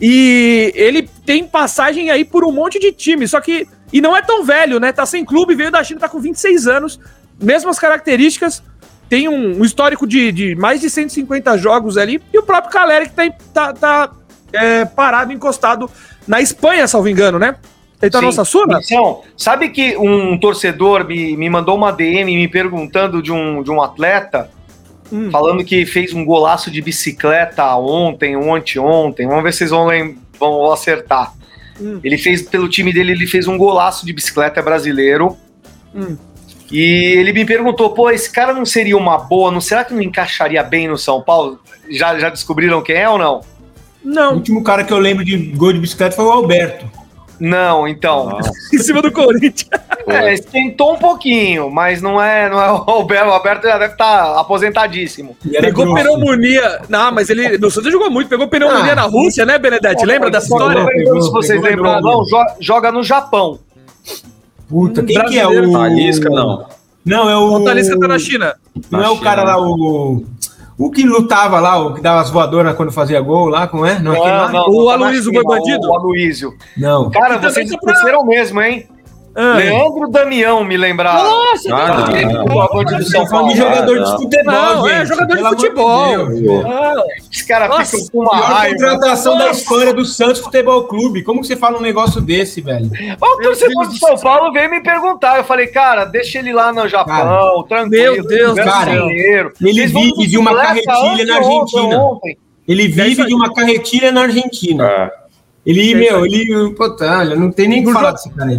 E ele tem passagem aí por um monte de time, só que. E não é tão velho, né? Tá sem clube, veio da China, tá com 26 anos, mesmas características, tem um, um histórico de, de mais de 150 jogos ali, e o próprio Caleri que tá, tá, tá, é, parado, encostado na Espanha, salvo engano, né? Ele tá na Sim. nossa Suna? Então, sabe que um torcedor me, me mandou uma DM me perguntando de um, de um atleta, Hum. falando que fez um golaço de bicicleta ontem ou anteontem. Vamos ver se vocês vão, lem- vão acertar. Hum. Ele fez, pelo time dele, ele fez um golaço de bicicleta brasileiro. Hum. E ele me perguntou, pô, esse cara não seria uma boa? Não será que não encaixaria bem no São Paulo? Já, já descobriram quem é ou não? O Não, último cara que eu lembro de gol de bicicleta foi o Alberto. Não, então. em cima do Corinthians. *laughs* É, esquentou um pouquinho, mas não é, não é o Alberto. O Alberto já deve estar aposentadíssimo. E era Pegou grosso. pneumonia. Não, mas ele. No Santos jogou muito, pegou pneumonia Ah. na Rússia, né, Benedetti? Lembra dessa história? pegou, se vocês pegou, lembram, pegou. não, jo- joga no Japão. Puta, Um quem que é o... Talisca, não. Não, é O o... Talisca tá na China. Não Na é o China, cara né? lá, o... O que lutava lá, o que dava as voadoras quando fazia gol lá, como é? Não é aquele lá? O Aloysio Bandido? O Aloysio. Não. Cara, vocês tá pra- mesmo, hein? Ah. Leandro Damião me lembraram. Nossa, Ah, não, não. O jogador de Estão São falando de Paulo. jogador não. de futebol, Não, é jogador de futebol. Ah, Os caras Nossa, ficam com uma raiva. contratação da história do Santos Futebol Clube. Como que você fala um negócio desse, velho? O torcedor do São Paulo veio me perguntar. Eu falei, cara, deixa ele lá no Japão, tranquilo. Meu Deus, cara. Ele vive de uma carretilha na Argentina. Ele vive de uma carretilha na Argentina. Ele, É meu, ele. Puta, olha, não tem nem o que falar desse cara aí,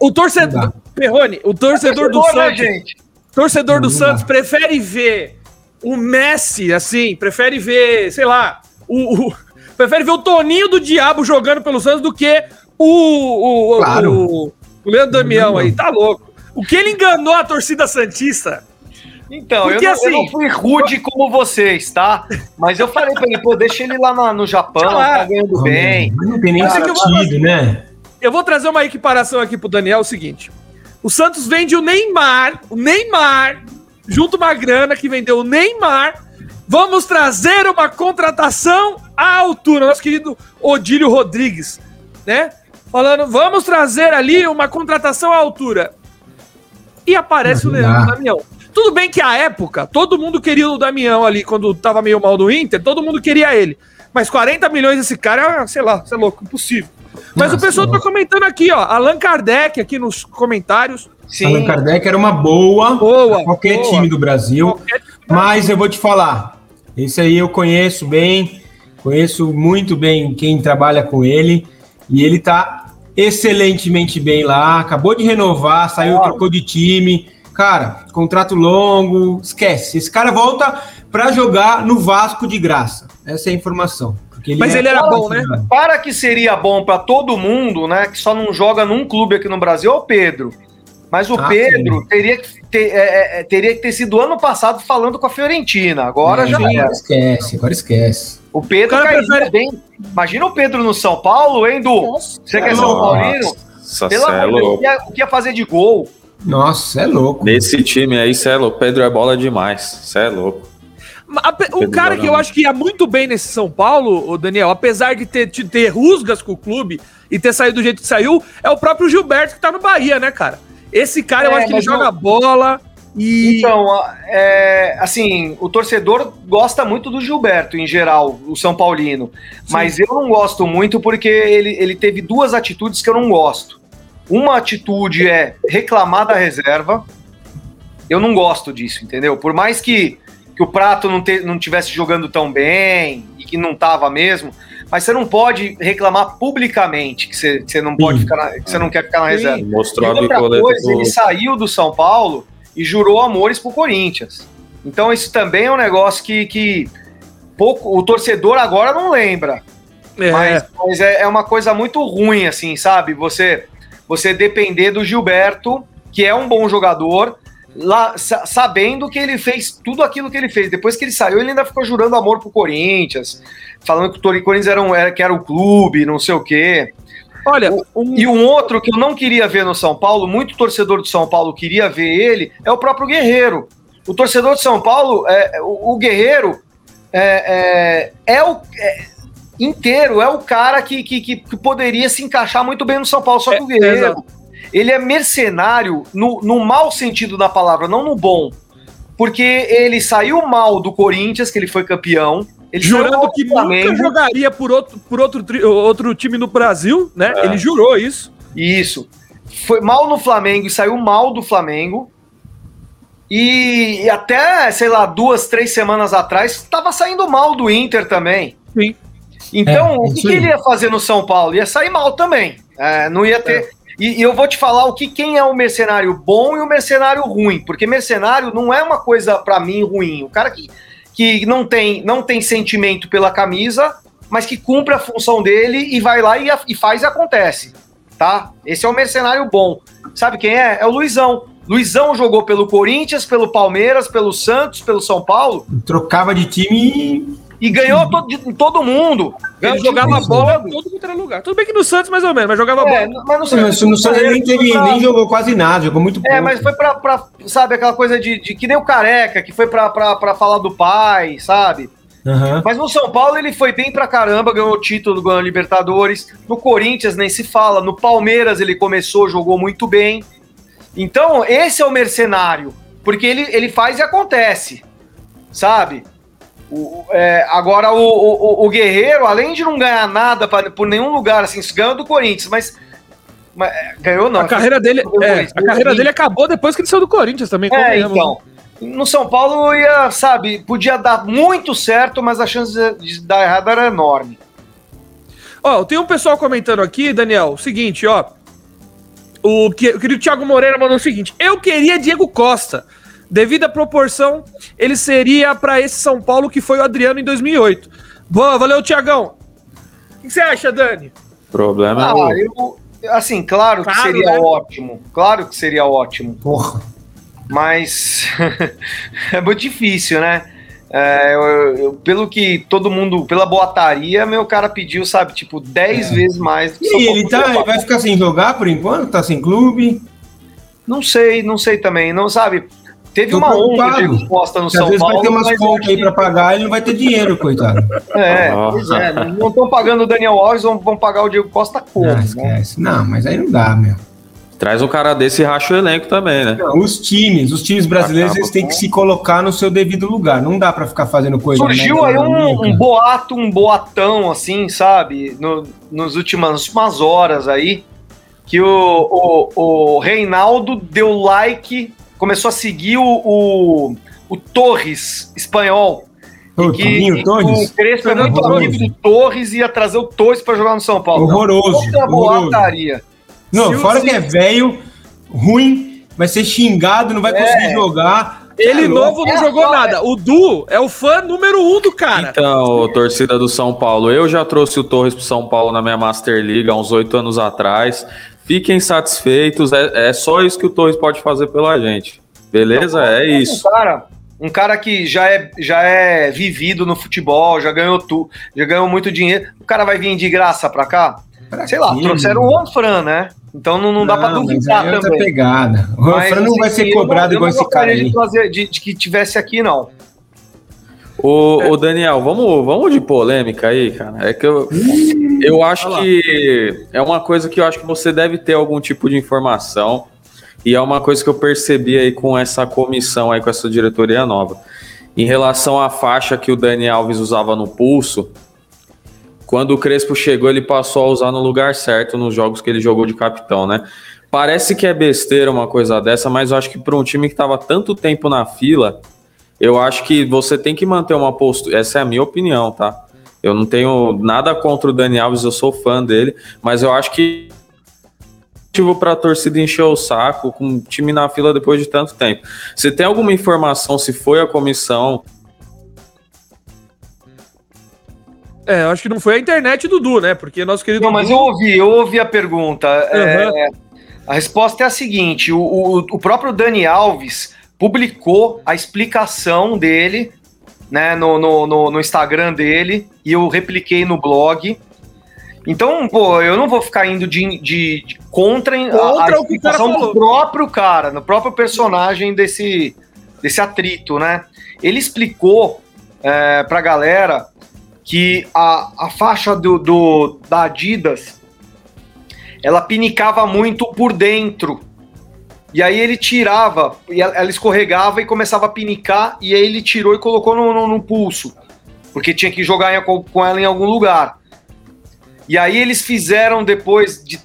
o torcedor. Perrone, o torcedor do né, Santos. gente? Torcedor do. Santos prefere ver o Messi, assim, prefere ver, sei lá, o, o- *laughs* prefere ver o Toninho do Diabo jogando pelo Santos do que o, o, Claro. o, o Leandro Damião aí, tá louco. O que ele enganou a torcida Santista? Então, Porque, eu, não, assim- eu não fui rude como vocês, tá? Mas eu falei pra ele, pô, deixa ele lá na- no Japão, tá ganhando bem. Mas não tem nem Cara, sentido, né? Eu vou trazer uma equiparação aqui pro Daniel, é o seguinte. O Santos vende o Neymar, o Neymar, junto uma grana que vendeu o Neymar. Vamos trazer uma contratação à altura. Nosso querido Odílio Rodrigues, né? falando, vamos trazer ali uma contratação à altura. E aparece Não o Leandro. Damião. Tudo bem que a época, todo mundo queria o Damião ali, quando tava meio mal do Inter, todo mundo queria ele. Mas 40 milhões esse cara, sei lá, você é louco, impossível. Mas Nossa, o pessoal tá comentando aqui, ó, Allan Kardec aqui nos comentários. Allan Kardec era uma boa, Boa, qualquer boa. time do Brasil. Qualquer- Mas eu vou te falar, esse aí eu conheço bem, conheço muito bem quem trabalha com ele, e ele tá excelentemente bem lá, acabou de renovar, saiu, Claro. trocou de time. Cara, contrato longo, esquece. Esse cara volta pra jogar no Vasco de graça. Essa é a informação. Porque Mas é ele era bom, né? Para que seria bom para todo mundo, né? Que só não joga num clube aqui no Brasil é o Pedro. Mas o Ah, Pedro teria que, ter, é, é, teria que ter sido ano passado falando com a Fiorentina. Agora É, já agora esquece, agora esquece. O Pedro O prefere- bem. Imagina o Pedro no São Paulo, hein, Du? Você que é São. Paulino? Nossa, Pelo é amor o que ia fazer de gol? Nossa, é louco. Nesse time aí, cê é louco. Pedro é bola demais. Cê é louco. Um Pedro cara que eu acho que ia muito bem nesse São Paulo, o Daniel, apesar de ter, de ter rusgas com o clube e ter saído do jeito que saiu, é o próprio Gilberto que tá no Bahia, né, cara? Esse cara, eu É, acho que ele joga não- bola e. Então, é, assim, o torcedor gosta muito do Gilberto, em geral, o São Paulino. Mas eu não gosto muito porque ele, ele teve duas atitudes que eu não gosto. Uma atitude é reclamar da reserva. Eu não gosto disso, entendeu? Por mais que, que o Prato não, te, não tivesse jogando tão bem e que não tava mesmo, mas você não pode reclamar publicamente que você, que você não pode Sim. ficar na- que você não quer ficar na Sim. reserva. Mostrou E a outra coisa, do... ele saiu do São Paulo e jurou amores pro Corinthians. Então isso também é um negócio que, que pouco o torcedor agora não lembra. É, Mas, mas é, é uma coisa muito ruim, assim, sabe? Você, você depender do Gilberto, que é um bom jogador, lá, sa- sabendo que ele fez tudo aquilo que ele fez. Depois que ele saiu, ele ainda ficou jurando amor pro Corinthians, falando que o Corinthians era, um, era, que era o clube, não sei o quê. Olha, um- E um outro que eu não queria ver no São Paulo, muito torcedor do São Paulo queria ver ele, é o próprio Guerreiro. O torcedor de São Paulo, é, o, o Guerreiro é, é, é o é, inteiro, é o cara que, que, que- poderia se encaixar muito bem no São Paulo. Só que É, o Guerreiro, exato. ele é mercenário no, no mau sentido da palavra, não no bom. Porque ele saiu mal do Corinthians, que ele foi campeão. Ele jurando do que nunca jogaria por outro, por outro, outro time no Brasil, né? É. Ele jurou isso. Isso. Foi mal no Flamengo e saiu mal do Flamengo. E, e até, sei lá, duas, três semanas atrás, estava saindo mal do Inter também. Sim. Então, É, o isso que, que ele ia fazer no São Paulo? Ia sair mal também. É, não ia ter. E, e eu vou te falar o que quem é o mercenário bom e o mercenário ruim, porque mercenário não é uma coisa para mim ruim. O cara que, que não tem não tem sentimento pela camisa, mas que cumpre a função dele e vai lá e, e faz e acontece, tá? Esse é o mercenário bom. Sabe quem é? É o Luizão. Luizão jogou pelo Corinthians, pelo Palmeiras, pelo Santos, pelo São Paulo Trocava de time e ganhou todo, de todo mundo. Ganhou jogava bola todo. em todo era lugar. Tudo bem que no Santos, mais ou menos, mas jogava É, bola. mas não e. Mas no Santos ele nem, teve, nem jogou quase nada, jogou muito pouco. É, mas foi pra, pra, sabe, aquela coisa de, de que nem o careca, que foi pra, pra, pra falar do pai, sabe? Aham. Mas no São Paulo ele foi bem pra caramba, ganhou título, ganhou Libertadores. No Corinthians nem se fala. No Palmeiras ele começou, jogou muito bem. Então, esse é o mercenário. Porque ele, ele faz e acontece. Sabe? O- é, agora, o, o, o Guerreiro, além de não ganhar nada pra, por nenhum lugar, assim, ganhou do Corinthians, mas. mas, é, ganhou não. A carreira dele, é, a carreira dele acabou depois que ele saiu do Corinthians também. é, então. No São Paulo ia, sabe, podia dar muito certo, mas a chance de- de dar errado era enorme. Ó, tem um pessoal comentando aqui, Daniel, o seguinte, ó. O, que, o querido Thiago Moreira mandou o seguinte: Eu queria Diego Costa. Devido à proporção, ele seria pra esse São Paulo que foi o Adriano em 2008. Boa, valeu, Tiagão. O que você acha, Dani? Problema é Ah, o... eu, assim, claro que Claro, seria né? ótimo. Claro que seria ótimo. Porra. Mas *laughs* é muito difícil, né? É, eu- eu- pelo que todo mundo, pela boataria, meu cara pediu, sabe, tipo, 10 vezes mais. que São E ele tá, vai ficar sem jogar por enquanto? Tá sem clube? Não sei, não sei também, não sabe. Teve Tô uma onda de resposta no Porque às São vezes Paulo. vai ter umas mas contas aí pra pagar, ele não vai ter dinheiro, coitado. É, pois é. Não estão pagando o Daniel Alves, vão, vão pagar o Diego Costa como? Não, né? esquece. Não, mas aí não dá, meu. Traz um cara desse e racha o elenco também, né? Os times, os times brasileiros, Acaba eles têm com- que se colocar no seu devido lugar. Não dá pra ficar fazendo coisa. Surgiu aí um, um boato, um boatão, assim, sabe? No, nos últimas umas horas aí, que o, o, o Reinaldo deu like, começou a seguir o, o, o Torres espanhol. Ô, que Torres? o Crespo é muito Horroroso. amigo do Torres e ia trazer o Torres pra jogar no São Paulo. Horroroso, horroroso. boataria. Não, Se o- fora se- que é velho, ruim, vai ser xingado, não vai conseguir jogar. Ele É novo não É jogou só- nada. O Du é o fã número um do cara. Então, torcida do São Paulo, eu já trouxe o Torres pro São Paulo na minha Master League há uns oito anos atrás. Fiquem satisfeitos, é, é só isso que o Torres pode fazer pela gente. Beleza? É isso. Um cara, um cara que já é, já é vivido no futebol, já ganhou tu, já ganhou muito dinheiro. O cara vai vir de graça pra cá? Pra Sei lá, trouxeram o Juan né? Então não, não dá pra mas duvidar é também. pegada. O Mas, Fran não vai assim, ser eu cobrado eu igual esse cara aí. De, trazer, de, de que tivesse aqui, não. Ô, ô, Daniel, vamos, vamos de polêmica aí, cara. É que eu, eu acho que é uma coisa que eu acho que você deve ter algum tipo de informação. E é uma coisa que eu percebi aí com essa comissão aí, com essa diretoria nova. Em relação à faixa que o Dani Alves usava no pulso, quando o Crespo chegou, ele passou a usar no lugar certo nos jogos que ele jogou de capitão, né? Parece que é besteira uma coisa dessa, mas eu acho que para um time que estava tanto tempo na fila, eu acho que você tem que manter uma postura. Essa é a minha opinião, tá? Eu não tenho nada contra o Dani Alves, eu sou fã dele, mas eu acho que motivo para a torcida encher o saco com o time na fila depois de tanto tempo. Você tem alguma informação se foi a comissão? É, eu acho que não foi a internet do Du, né? Porque nosso querido. Não, mas Du- eu ouvi, eu ouvi a pergunta. É, a resposta é a seguinte: o, o, o próprio Dani Alves publicou a explicação dele né, no, no, no, no Instagram dele e eu repliquei no blog. Então, pô, eu não vou ficar indo de, de- de contra, a- Contra a, cara explicação do próprio cara, no próprio personagem desse, desse atrito, né? Ele explicou é, pra galera que a, a faixa do, do- da Adidas ela pinicava muito por dentro. E aí ele tirava, e ela escorregava e começava a pinicar, e aí ele tirou e colocou no, no- no pulso. Porque tinha que jogar em- com, ela em algum lugar. E aí eles fizeram, depois de,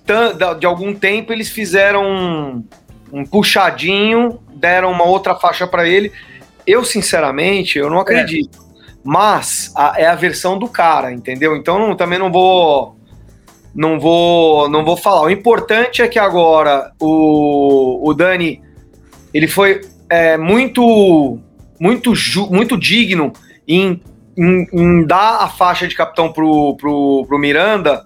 de algum tempo, eles fizeram um, um puxadinho, deram uma outra faixa para ele. Eu, sinceramente, eu não acredito. Mas a- é a versão do cara, entendeu? Então não- também não vou não vou não vou falar. O importante é que agora o, o Dani ele foi é, muito muito ju- muito digno em, em, em dar a faixa de capitão pro, pro, pro Miranda,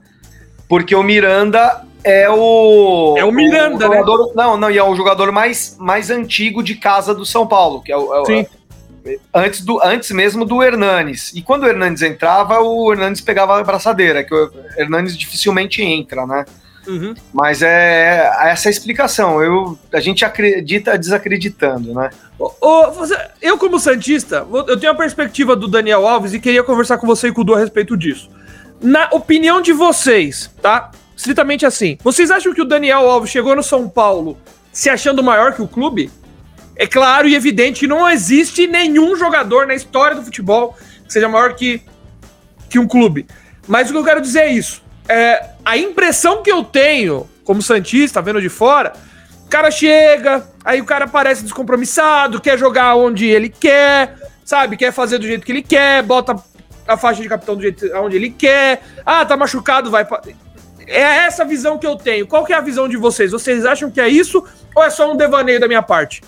porque o Miranda é o É o Miranda, né? jogador, Não, não, e é o jogador mais, mais antigo de casa do São Paulo, que é o, é o- Sim. Antes, do, antes mesmo do Hernanes. E quando o Hernanes entrava, o Hernanes pegava a braçadeira, que o Hernanes dificilmente entra, né? Uhum. Mas é essa é a explicação. Eu, a gente acredita desacreditando, né? Ô, ô, você- eu, como Santista, eu tenho a perspectiva do Daniel Alves e queria conversar com você e com o Du a respeito disso. Na opinião de vocês, tá? Estritamente assim. Vocês acham que o Daniel Alves chegou no São Paulo se achando maior que o clube? É claro e evidente que não existe nenhum jogador na história do futebol que seja maior que, que um clube. Mas o que eu quero dizer é isso. É, a impressão que eu tenho, como Santista, vendo de fora, o cara chega, aí o cara parece descompromissado, quer jogar onde ele quer, sabe? Quer fazer do jeito que ele quer, bota a faixa de capitão do jeito onde ele quer. Ah, tá machucado, vai pra... É essa visão que eu tenho. Qual que é a visão de vocês? Vocês acham que é isso ou é só um devaneio da minha parte?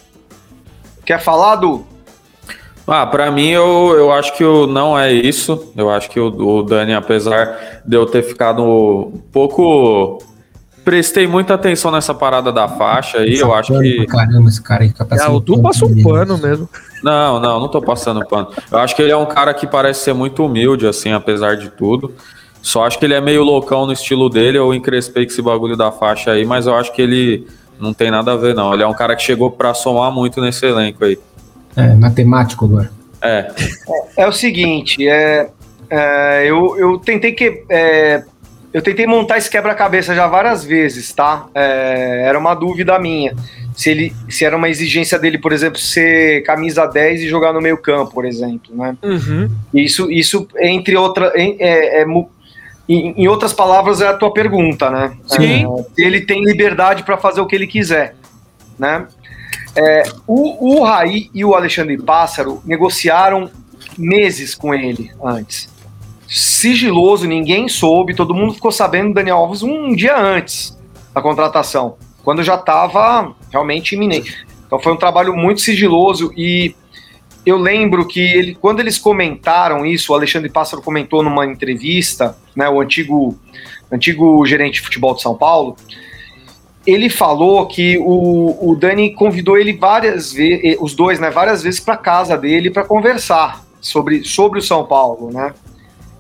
Quer falar, Du? Ah, pra mim eu, eu acho que o, não é isso. Eu acho que o, o Dani, apesar de eu ter ficado um pouco. Prestei muita atenção nessa parada da faixa aí. Eu acho que. Caramba, esse cara aí fica Ah, passando o Du passa um pano mesmo. Não, não, não tô passando pano. Eu acho que ele é um cara que parece ser muito humilde, assim, apesar de tudo. Só acho que ele é meio loucão no estilo dele. Eu encrespei com esse bagulho da faixa aí, mas eu acho que ele Não tem nada a ver, não. Ele é um cara que chegou para somar muito nesse elenco aí. É, matemático agora. É. É, é o seguinte, é, é, eu, eu tentei que. É, eu tentei montar esse quebra-cabeça já várias vezes, tá? É, era uma dúvida minha. Se, ele, se era uma exigência dele, por exemplo, ser camisa 10 e jogar no meio campo, por exemplo, né? Uhum. Isso, isso entre outra, em, é, é, em, em, outras palavras, é a tua pergunta, né? Sim. É, ele tem liberdade para fazer o que ele quiser, né? É, o, o Raí e o Alexandre Pássaro negociaram meses com ele antes. Sigiloso, ninguém soube, todo mundo ficou sabendo do Daniel Alves um dia antes da contratação, quando já estava realmente iminente. Então foi um trabalho muito sigiloso e eu lembro que ele, quando eles comentaram isso, o Alexandre Pássaro comentou numa entrevista, né, o antigo, antigo gerente de futebol de São Paulo, ele falou que o, o Dani convidou ele várias vezes, os dois, né, várias vezes para casa dele para conversar sobre, sobre o São Paulo, né?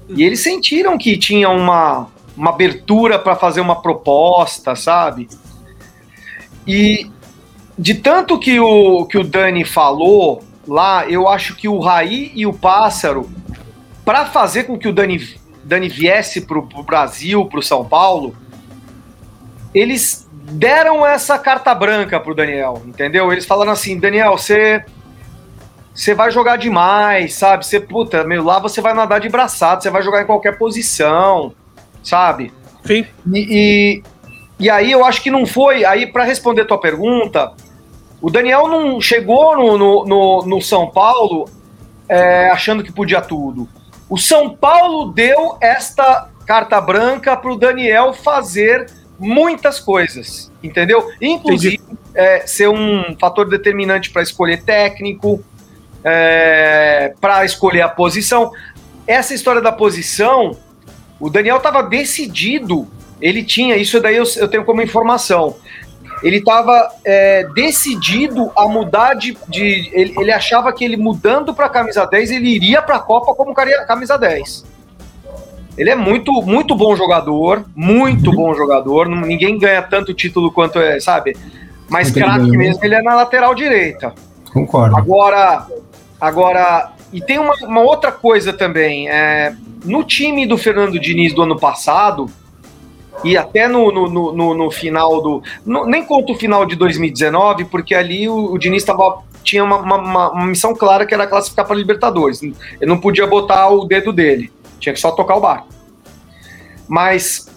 E eles sentiram que tinha uma, uma abertura para fazer uma proposta, sabe? E de tanto que o, que o Dani falou lá, eu acho que o Raí e o Pássaro, para fazer com que o Dani, Dani viesse para o Brasil, para o São Paulo, eles deram essa carta branca pro Daniel, entendeu? Eles falaram assim, Daniel, você você vai jogar demais, sabe? Você, puta, meu, lá você vai nadar de braçado, você vai jogar em qualquer posição, sabe? Sim. E, e, e aí eu acho que não foi. Aí, para responder tua pergunta, o Daniel não chegou no, no, no, no São Paulo é, achando que podia tudo. O São Paulo deu esta carta branca para o Daniel fazer muitas coisas, entendeu? Inclusive é, ser um fator determinante para escolher técnico, é, para escolher a posição. Essa história da posição, o Daniel estava decidido, ele tinha, isso daí eu, eu tenho como informação, ele estava é, decidido a mudar de. de ele, ele, achava que ele mudando para camisa 10, ele iria para a Copa como camisa 10. Ele é muito, muito bom jogador, muito uhum. bom jogador. Ninguém ganha tanto título quanto é, sabe? Mas craque mesmo, ele é na lateral direita. Concordo. Agora, agora e tem uma, uma outra coisa também. É, no time do Fernando Diniz do ano passado, e até no, no, no, no final do. No, nem conto o final de 2019, porque ali o, o Diniz tava, tinha uma, uma, uma missão clara que era classificar para Libertadores. Ele não podia botar o dedo dele. Tinha que só tocar o barco. Mas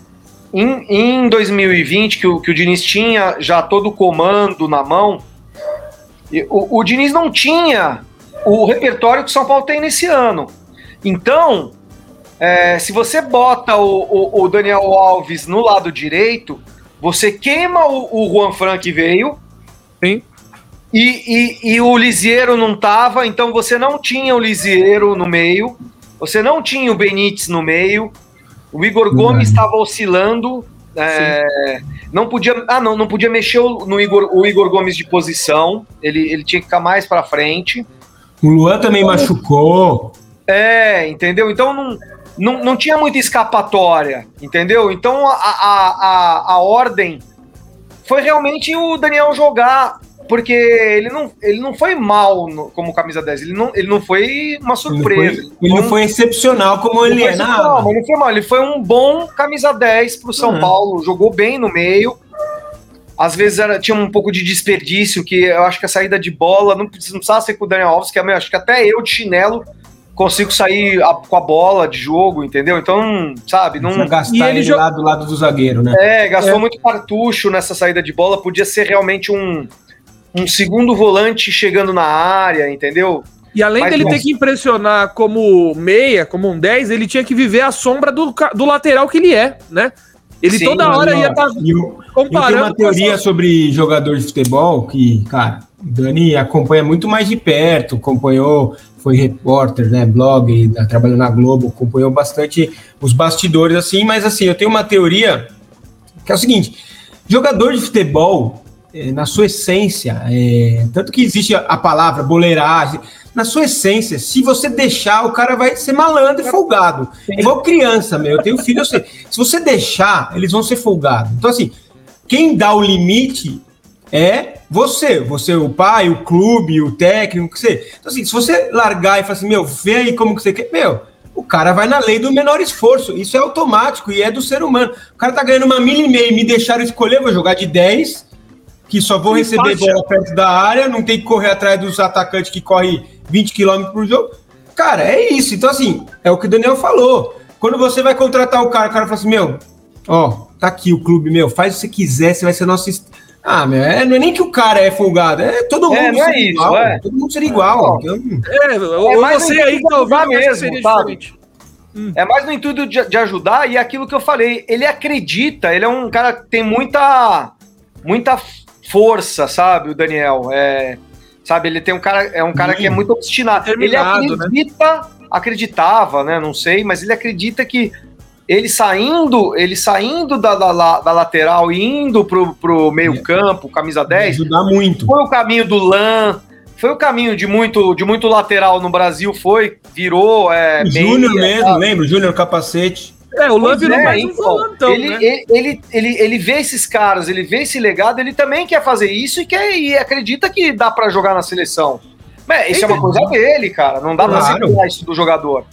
em, em 2020, que o, que o Diniz tinha já todo o comando na mão, o, o Diniz não tinha o repertório que o São Paulo tem nesse ano. Então, é, se você bota o, o, o, Daniel Alves no lado direito, você queima o, o Juan Fran que veio. Sim. E, e, e o Lisieiro não tava, então você não tinha o Lisieiro no meio. Você não tinha o Benítez no meio, o Igor Gomes estava oscilando, é, não podia, ah não, não podia mexer no Igor, o Igor Gomes de posição, ele, ele tinha que ficar mais para frente. O Luan também então, machucou. É, entendeu? Então não, não, não tinha muita escapatória, entendeu? Então a, a, a, a ordem foi realmente o Daniel jogar porque ele não, ele não foi mal no, como camisa 10, ele não, ele não foi uma surpresa. Ele, foi, ele não foi excepcional como ele, é, não. Ele não foi mal, ele foi um bom camisa 10 pro São uhum. Paulo, jogou bem no meio. Às vezes era, tinha um pouco de desperdício, que eu acho que a saída de bola não, não precisava ser com o Daniel Alves, que é, acho que até eu de chinelo consigo sair a, com a bola de jogo, entendeu? Então, sabe, não. Precisa gastar ele, ele lá do lado do zagueiro, né? É, gastou é. muito cartucho nessa saída de bola, podia ser realmente um um segundo volante chegando na área, entendeu? E além Mas, dele ter que impressionar como meia, como um 10, ele tinha que viver a sombra do, do lateral que ele é, né? Ele Sim, toda hora ia estar tá comparando. Eu tenho uma teoria essa... sobre jogador de futebol que, cara, o Dani acompanha muito mais de perto, acompanhou, foi repórter, né, blog, trabalhou na Globo, acompanhou bastante os bastidores, assim, mas assim, eu tenho uma teoria que é o seguinte: jogador de futebol, é, na sua essência, é, tanto que existe a, a, palavra boleiragem, na sua essência, se você deixar, o cara vai ser malandro e folgado. É igual criança, meu. Eu tenho filho, eu sei. Se você deixar, eles vão ser folgados. Então, assim, quem dá o limite é você, você, o pai, o clube, o técnico, que você. Então, assim, se você largar e falar assim, meu, vê aí como que você quer, meu, o cara vai na lei do menor esforço. Isso é automático e é do ser humano. O cara tá ganhando uma milha e meia e me deixaram escolher, vou jogar de 10, que só vou receber bola perto da área, não tem que correr atrás dos atacantes que correm 20 km por jogo. Cara, é isso. Então, assim, é o que o Daniel falou. Quando você vai contratar o cara, o cara fala assim, meu, ó, tá aqui o clube, meu, faz o que você quiser, você vai ser nosso ah, meu, é, não é nem que o cara é folgado, é todo é, mundo é, é isso, igual. É. Todo mundo seria igual. Então, é, é mais você aí que tá ouvindo mesmo, sabe? Hum. É mais no intuito de, de, ajudar e aquilo que eu falei, ele acredita, ele é um cara que tem muita muita força, sabe, o Daniel. É, sabe, ele tem um cara, é um cara hum. que é muito obstinado. Ele né? acredita, né? acreditava, né, não sei, mas ele acredita que ele saindo, ele saindo da, da, da lateral e indo pro, pro meio campo, camisa 10. Ajudar muito. Foi o caminho do Lan, foi o caminho de muito, de muito lateral no Brasil, foi, virou. É, Júnior mesmo, tá? lembra? Júnior capacete. É, o Lan virou é, mais um então, volantão, ele, né? ele, ele, ele, ele, vê esses caras, ele vê esse legado, ele também quer fazer isso e, quer, e acredita que dá para jogar na seleção. Mas isso é uma coisa dele, cara. Não dá claro. pra segurar isso do jogador.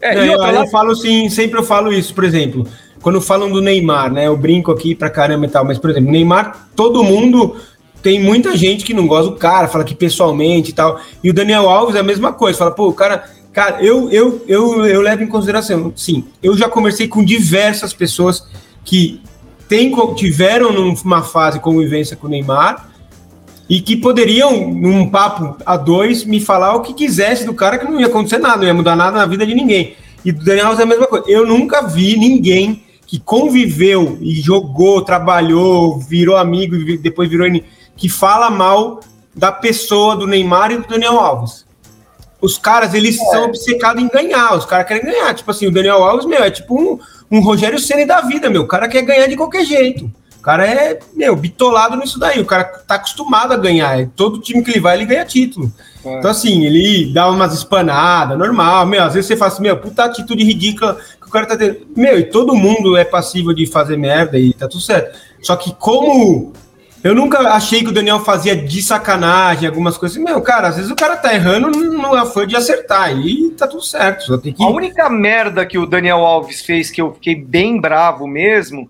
É, e outra, eu, eu falo assim, sempre eu falo isso, por exemplo, quando falam do Neymar, né? Eu brinco aqui pra caramba e tal, mas, por exemplo, Neymar, todo mundo tem muita gente que não gosta do cara, fala que pessoalmente e tal. E o Daniel Alves é a mesma coisa, fala, pô, o cara. Cara, eu, eu, eu, eu levo em consideração, sim, eu já conversei com diversas pessoas que tem, tiveram numa fase de convivência com o Neymar e que poderiam, num papo a dois, me falar o que quisesse do cara, que não ia acontecer nada, não ia mudar nada na vida de ninguém. E do Daniel Alves é a mesma coisa. Eu nunca vi ninguém que conviveu e jogou, trabalhou, virou amigo e depois virou que fala mal da pessoa do Neymar e do Daniel Alves. Os caras, eles é. são obcecados em ganhar, os caras querem ganhar. Tipo assim, o Daniel Alves, meu, é tipo um, um Rogério Ceni da vida, meu. O cara quer ganhar de qualquer jeito cara é, meu, bitolado nisso daí. O cara tá acostumado a ganhar. É, todo time que ele vai, ele ganha título. É. Então, assim, ele dá umas espanadas, normal. Meu, às vezes você fala assim, meu, puta atitude ridícula que o cara tá tendo. Meu, e todo mundo é passível de fazer merda e tá tudo certo. Só que como eu nunca achei que o Daniel fazia de sacanagem algumas coisas. Meu, cara, às vezes o cara tá errando não foi de acertar e tá tudo certo. Só tem que... A única merda que o Daniel Alves fez que eu fiquei bem bravo mesmo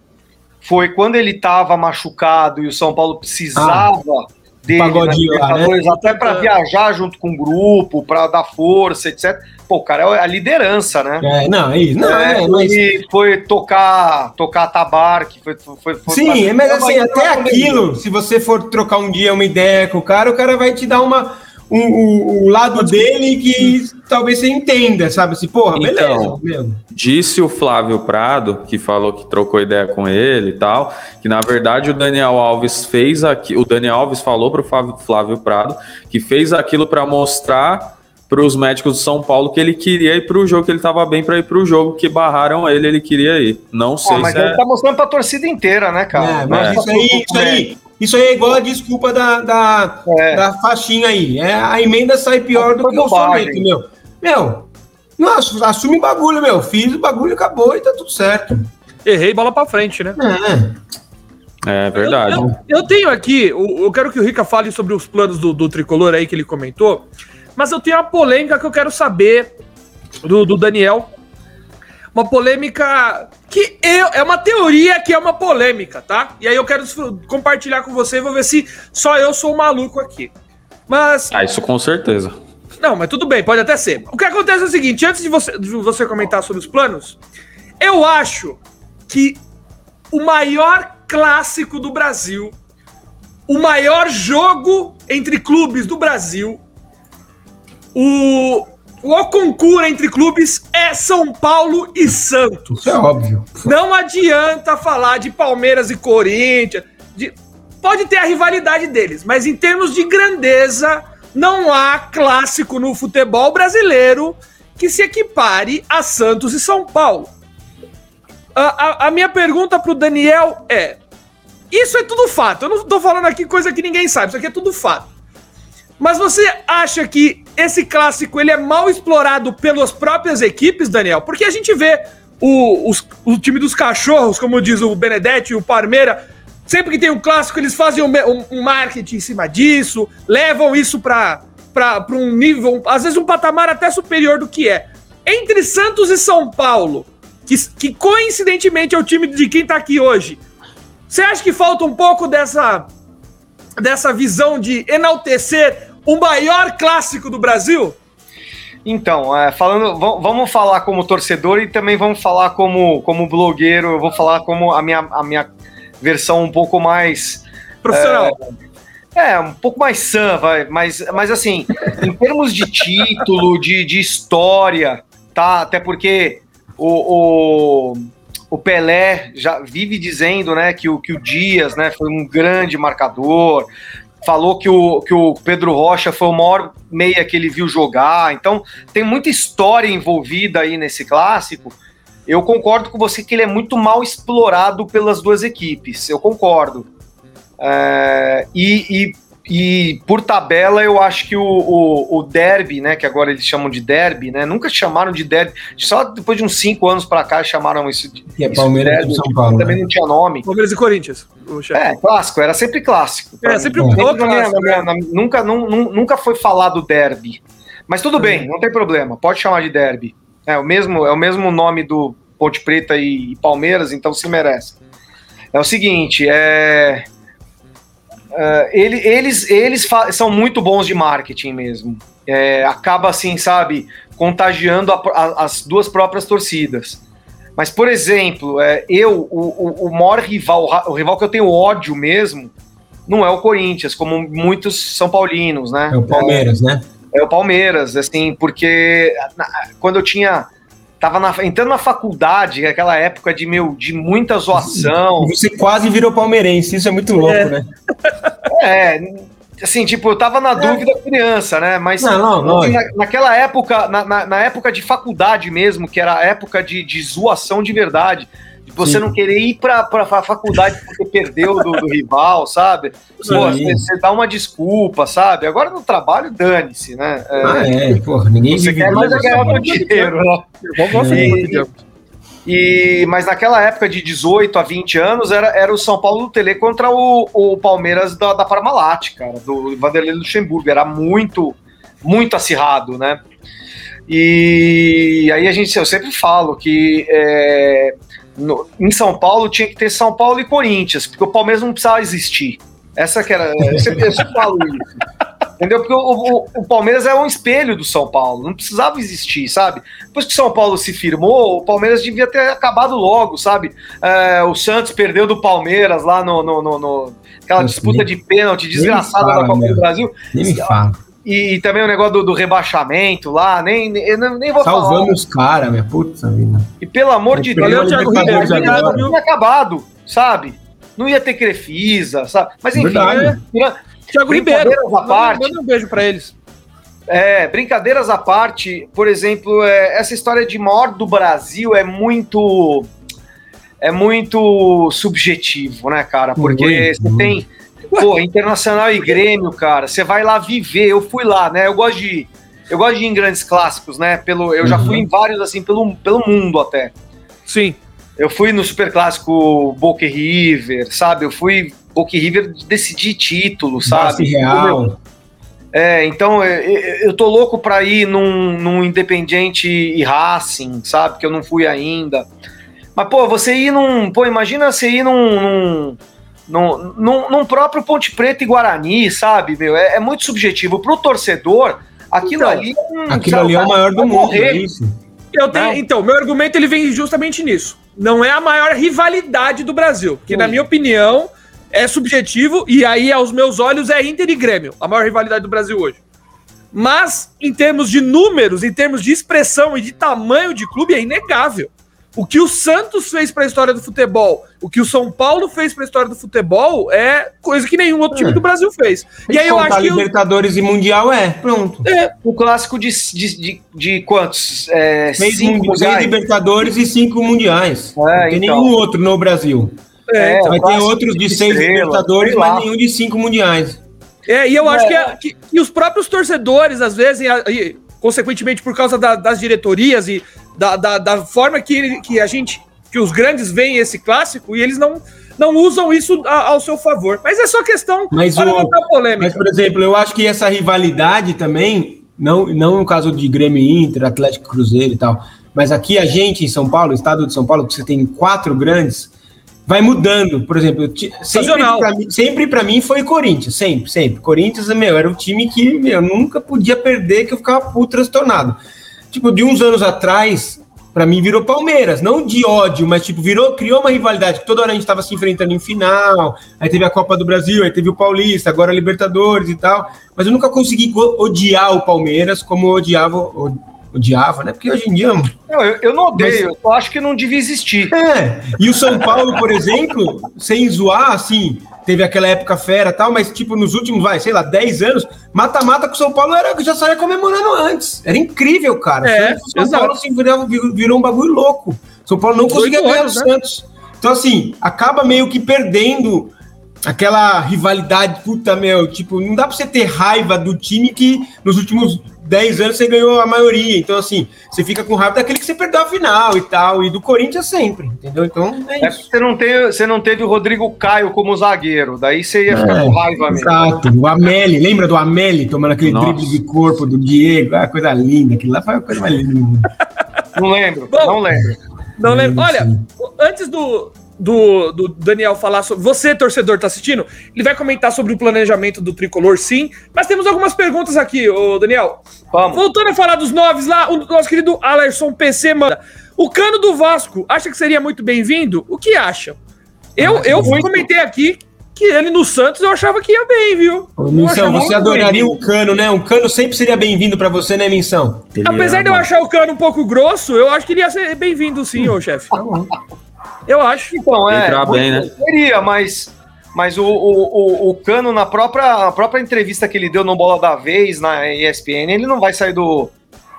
foi quando ele estava machucado e o São Paulo precisava ah, dele lá, né? até para viajar junto com o grupo, para dar força, etc. Pô, o cara é a liderança, né? É, não, é isso. Não, é, é mas... Ele foi tocar, tocar tabarque, foi, foi, foi Sim, mas assim, até aquilo, se você for trocar um dia uma ideia com o cara, o cara vai te dar uma um, o, o, lado dele que talvez você entenda, sabe? Assim, porra, então, beleza. Disse o Flávio Prado, que falou que trocou ideia com ele e tal, que na verdade o Daniel Alves fez aqui. O Daniel Alves falou para o Flávio Prado que fez aquilo para mostrar para os médicos do São Paulo que ele queria ir para o jogo, que ele estava bem para ir para o jogo, que barraram ele, ele queria ir. Não sei ah, mas se ele é... tá mostrando para a torcida inteira, né, cara? É, mas é. isso aí, isso aí isso aí é igual a desculpa da, da, é. da faixinha aí. É, a emenda sai pior do que o soneto, meu. Meu, não, assume o bagulho, meu. Fiz o bagulho, acabou e tá tudo certo. Errei bola pra frente, né? É. É verdade. Eu, eu, eu, tenho aqui, eu quero que o Rica fale sobre os planos do, do tricolor aí que ele comentou, mas eu tenho uma polêmica que eu quero saber do, do Daniel uma polêmica que eu, é uma teoria que é uma polêmica, tá? E aí eu quero compartilhar com você, vou ver se só eu sou maluco aqui. Mas. Ah, isso com certeza. Não, mas tudo bem, pode até ser. O que acontece é o seguinte: antes de você, de você comentar sobre os planos, eu acho que o maior clássico do Brasil, o maior jogo entre clubes do Brasil, o, o concurso entre clubes é São Paulo e Santos. Isso é óbvio. Não adianta falar de Palmeiras e Corinthians. De... Pode ter a rivalidade deles, mas em termos de grandeza, não há clássico no futebol brasileiro que se equipare a Santos e São Paulo. A, a, a minha pergunta para o Daniel é: isso é tudo fato. Eu não estou falando aqui coisa que ninguém sabe, isso aqui é tudo fato. Mas você acha que esse clássico ele é mal explorado pelas próprias equipes, Daniel? Porque a gente vê o, os, o time dos cachorros, como diz o Benedetti e o Parmeira, Sempre que tem um clássico, eles fazem um, um, um marketing em cima disso, levam isso para um nível, às vezes um patamar até superior do que é. Entre Santos e São Paulo, que, que coincidentemente é o time de quem tá aqui hoje, você acha que falta um pouco dessa, dessa visão de enaltecer o maior clássico do Brasil? Então, é, falando, vamos falar como torcedor e também vamos falar como, como blogueiro. Eu vou falar como a minha, a minha versão um pouco mais profissional. É, é um pouco mais sã, vai. Mas, mas assim, em termos de título, de, de história, tá? Até porque o, o, o, Pelé já vive dizendo, né, que o, que o Dias, né, foi um grande marcador falou que o, que o Pedro Rocha foi o maior meia que ele viu jogar. Então, tem muita história envolvida aí nesse clássico. Eu concordo com você que ele é muito mal explorado pelas duas equipes. Eu concordo. É, e, e e por tabela, eu acho que o, o, o, derby, né? Que agora eles chamam de derby, né? Nunca chamaram de derby. Só depois de uns cinco anos para cá chamaram isso de. Que é Palmeiras derby, São Paulo. Também né? não tinha nome. Palmeiras e Corinthians. É, clássico, era sempre clássico. É, sempre um nunca, nunca foi falado derby. Mas tudo bem, não tem problema. Pode chamar de derby. É o mesmo, é o mesmo nome do Ponte Preta e, e Palmeiras, então se merece. É o seguinte, é Uh, ele, eles eles são muito bons de marketing mesmo. É, acaba assim, sabe, contagiando a, a, as duas próprias torcidas. Mas, por exemplo, é, eu, o, o, o maior rival, o rival que eu tenho ódio mesmo, não é o Corinthians, como muitos são paulinos, né? É o Palmeiras, é, né? É o Palmeiras, assim, porque na, quando eu tinha tava na, entrando na faculdade, aquela época de, meu, de muita zoação. E você quase virou palmeirense, isso é muito louco, é. né? É, assim, tipo, eu tava na é. dúvida criança, né? Mas não, não, não. Assim, na, naquela época, na, na, na, época de faculdade mesmo, que era a época de, de zoação de verdade, você Sim. não querer ir para a faculdade porque perdeu do, do rival, sabe? Pô, você, você, dá uma desculpa, sabe? Agora no trabalho, dane-se, né? É, ah, é, porra, ninguém Você quer mais é ganhar o dinheiro, né? E, e, mas naquela época de 18 a 20 anos, era, era o São Paulo do Tele contra o, o Palmeiras da, da Parmalat, cara, do Vanderlei Luxemburgo. Era muito, muito acirrado, né? E aí a gente, eu sempre falo que é, no, em São Paulo tinha que ter São Paulo e Corinthians, porque o Palmeiras não precisava existir. Essa que era. Eu sempre, eu sempre falo isso. Entendeu? Porque o, o, o, Palmeiras é um espelho do São Paulo, não precisava existir, sabe? Depois que o São Paulo se firmou, o Palmeiras devia ter acabado logo, sabe? É, o Santos perdeu do Palmeiras lá no, no, no, no aquela disputa de pênalti desgraçada da Copa do Brasil. Nem me fala. E, e, também o negócio do, do rebaixamento lá, nem, nem, nem vou Salvamos falar. Salvamos os caras, minha puta vida. E pelo amor de Deus, o Thiago Ribeiro não tinha acabado, sabe? Não ia ter Crefisa, sabe? Mas enfim, né? Thiago Ribeiro, à parte, manda um beijo para eles. É, brincadeiras à parte, por exemplo, é, essa história de maior do Brasil é muito é muito subjetivo, né, cara? Porque muito, você muito. tem Pô, Internacional e Grêmio, cara, você vai lá viver. Eu fui lá, né? Eu gosto de eu gosto de ir em grandes clássicos, né? Pelo, eu já fui uhum. em vários assim pelo, pelo mundo até. Sim. Eu fui no super clássico Boca River, sabe? Eu fui Boca River decidir título, sabe? Real. É, então eu, eu tô louco pra ir num, num Independiente e Racing, sabe? Que eu não fui ainda. Mas, pô, você ir num. Pô, imagina você ir num, num num, num, num, próprio Ponte Preta e Guarani, sabe, meu? É, é muito subjetivo. Para o torcedor, aquilo então, ali. É aquilo ali é o maior do mundo, é isso. Eu tenho, então, meu argumento ele vem justamente nisso. Não é a maior rivalidade do Brasil, porque, Ui. na minha opinião, é subjetivo, e aí, aos meus olhos, é Inter e Grêmio, a maior rivalidade do Brasil hoje. Mas, em termos de números, em termos de expressão e de tamanho de clube, é inegável. O que o Santos fez para a história do futebol, o que o São Paulo fez para a história do futebol é coisa que nenhum outro time é. do Brasil fez. E, aí eu acho que Libertadores eu... e Mundial é, pronto. É. O clássico de, de, de, de quantos? É, seis, cinco seis Libertadores e cinco Mundiais. É, Não tem então. nenhum outro no Brasil. É, Vai ter outros de, de seis estrela, Libertadores, mas nenhum de cinco Mundiais. É, e eu acho que, é, que, que, os próprios torcedores, às vezes, e, e, consequentemente por causa da, das diretorias e da, da, da forma que, ele, que a gente, que os grandes veem esse clássico e eles não, não usam isso a, ao seu favor. Mas é só questão mas para levantar polêmica. Mas, por exemplo, eu acho que essa rivalidade também, não, não no caso de Grêmio Inter, Atlético Cruzeiro e tal, mas aqui a gente em São Paulo, estado de São Paulo, que você tem quatro grandes, vai mudando. Por exemplo, sempre para mim, mim foi Corinthians, sempre, sempre. Corinthians, meu, era o time que meu, eu nunca podia perder, que eu ficava puto transtornado. Tipo, de uns anos atrás, para mim virou Palmeiras, não de ódio, mas tipo, virou, criou uma rivalidade que toda hora a gente estava se enfrentando em final, aí teve a Copa do Brasil, aí teve o Paulista, agora a Libertadores e tal, mas eu nunca consegui odiar o Palmeiras como eu odiava, odiava, né? Porque hoje em dia. Não, eu, eu, não odeio, mas... eu acho que não devia existir. É, e o São Paulo, por exemplo, sem zoar, assim, teve aquela época fera tal, mas tipo, nos últimos, vai, sei lá, 10 anos, mata-mata com o São Paulo era, já saía comemorando antes. Era incrível, cara. É, o São exato. Paulo assim, virou, virou, um bagulho louco. São Paulo não conseguia ganhar o né? Santos. Então, assim, acaba meio que perdendo aquela rivalidade, puta, meu, tipo, não dá pra você ter raiva do time que nos últimos 10 anos você ganhou a maioria. Então, assim, você fica com raiva daquele que você perdeu a final e tal, e do Corinthians sempre, entendeu? Então, é, é isso. você, não teve, você não teve o Rodrigo Caio como zagueiro, daí você ia ficar é, com raiva mesmo. Exato, o Ameli, lembra do Ameli tomando aquele Nossa. drible de corpo do Diego? Ah, coisa linda, aquilo lá foi a coisa mais linda do mundo. Não lembro, Bom, não lembro. Não lembro. Olha, antes do, do, do Daniel falar sobre. Você, torcedor, tá assistindo? Ele vai comentar sobre o planejamento do tricolor, sim. Mas temos algumas perguntas aqui, ô Daniel. Vamos. Voltando a falar dos noves lá, o nosso querido Alerson PC manda. O cano do Vasco, acha que seria muito bem-vindo? O que acha? Eu, ah, eu muito. comentei aqui que ele no Santos eu achava que ia bem, viu? Minção, você adoraria o cano, né? Um cano sempre seria bem-vindo para você, né, Minção? Apesar de eu achar o cano um pouco grosso, eu acho que ele ia ser bem-vindo sim, ô chefe. Eu acho. Então, é. Entrar bem, né? Seria, mas. Mas o, o, o, o Cano, na própria, própria entrevista que ele deu no Bola da Vez, na ESPN, ele não vai sair do,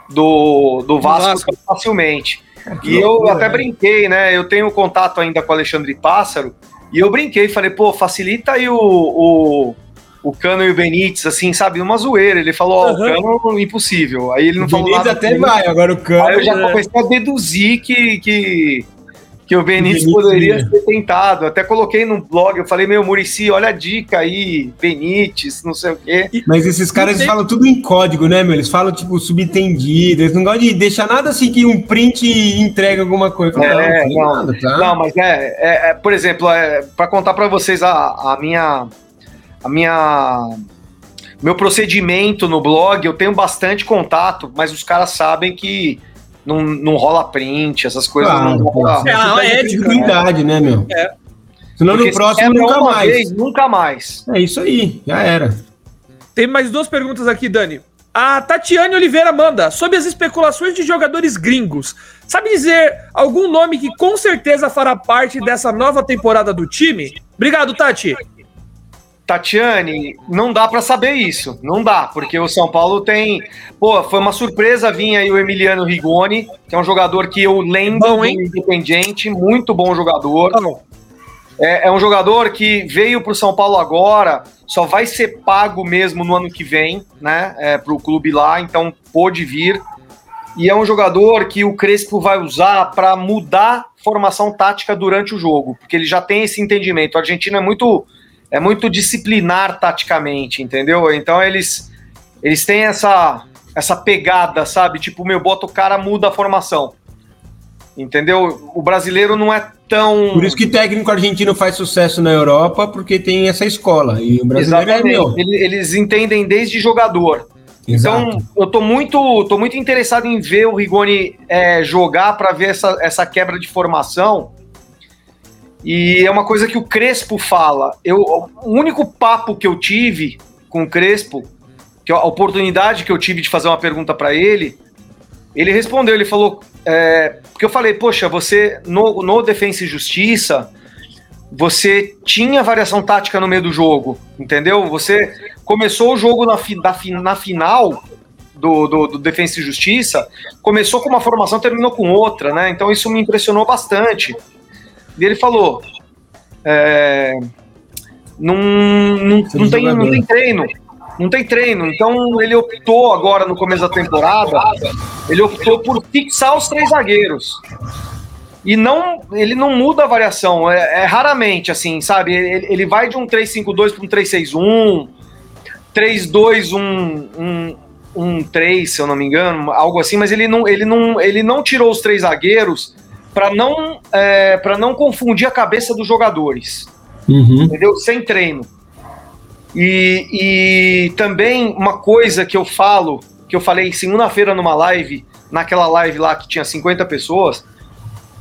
do, do Vasco, Vasco. facilmente. e eu até brinquei, né? Eu tenho contato ainda com o Alexandre Pássaro, e eu brinquei, falei, pô, facilita aí o, o, o Cano e o Benítez, assim, sabe, uma zoeira. Ele falou, ó, uhum. o Cano, impossível. Aí ele não o falou Benítez nada. até vai, agora o Cano... Aí eu já é. comecei a deduzir que, que, que o Benítez, Benítez poderia ser tentado. Até coloquei no blog, eu falei, meu, Murici, olha a dica aí, Benítez, não sei o quê. Mas esses caras falam tudo em código, né, meu? Eles falam, tipo, subtendido, eles não gostam de deixar nada assim que um print entrega alguma coisa. É, não, não, nada, tá? não, mas é, é, é por exemplo, é, para contar para vocês a, a minha... A minha meu procedimento no blog, eu tenho bastante contato, mas os caras sabem que não, não rola print, essas coisas claro, não rola. É uma ética. Né? né, meu? É. Senão no próximo nunca mais. Vez, nunca mais. É isso aí, já era. Tem mais duas perguntas aqui, Dani. A Tatiane Oliveira manda sobre as especulações de jogadores gringos. Sabe dizer algum nome que com certeza fará parte dessa nova temporada do time? Obrigado, Tati. Tatiane, não dá para saber isso. Não dá, porque o São Paulo tem. Pô, foi uma surpresa vir aí o Emiliano Rigoni, que é um jogador que eu lembro bom, do Independiente, muito bom jogador. É, é, um jogador que veio para o São Paulo agora, só vai ser pago mesmo no ano que vem, né? É, para o clube lá, então pôde vir. E é um jogador que o Crespo vai usar para mudar formação tática durante o jogo, porque ele já tem esse entendimento. O argentino é muito é muito disciplinar taticamente, entendeu? Então eles eles têm essa essa pegada, sabe? Tipo, meu, bota o cara, muda a formação. Entendeu? O brasileiro não é tão. Por isso que técnico argentino faz sucesso na Europa, porque tem essa escola. E o brasileiro é Exatamente. é meu. Eles entendem desde jogador. Exato. Então, eu tô muito, tô muito interessado em ver o Rigoni é, jogar para ver essa, essa quebra de formação e é uma coisa que o Crespo fala. Eu, o único papo que eu tive com o Crespo, que a oportunidade que eu tive de fazer uma pergunta para ele, ele respondeu, ele falou, é, porque eu falei, poxa, você no, no Defensa e Justiça, você tinha variação tática no meio do jogo, entendeu? Você começou o jogo na, fi, na, na final do, do, do, Defensa e Justiça, começou com uma formação, terminou com outra, né? Então isso me impressionou bastante. E ele falou: é, não, não, não, tem, não tem treino. Não tem treino. Então ele optou agora no começo da temporada, ele optou por fixar os três zagueiros. e não ele não muda a variação, é, é raramente assim, sabe? Ele, ele vai de um 3-5-2 para um 3-6-1, 3-2, um, um, um 3, se eu não me engano, algo assim, mas ele não, ele não, ele não tirou os três zagueiros para não, é, não confundir a cabeça dos jogadores. Uhum. Entendeu? Sem treino. E, e também uma coisa que eu falo, que eu falei segunda-feira numa live, naquela live lá que tinha 50 pessoas,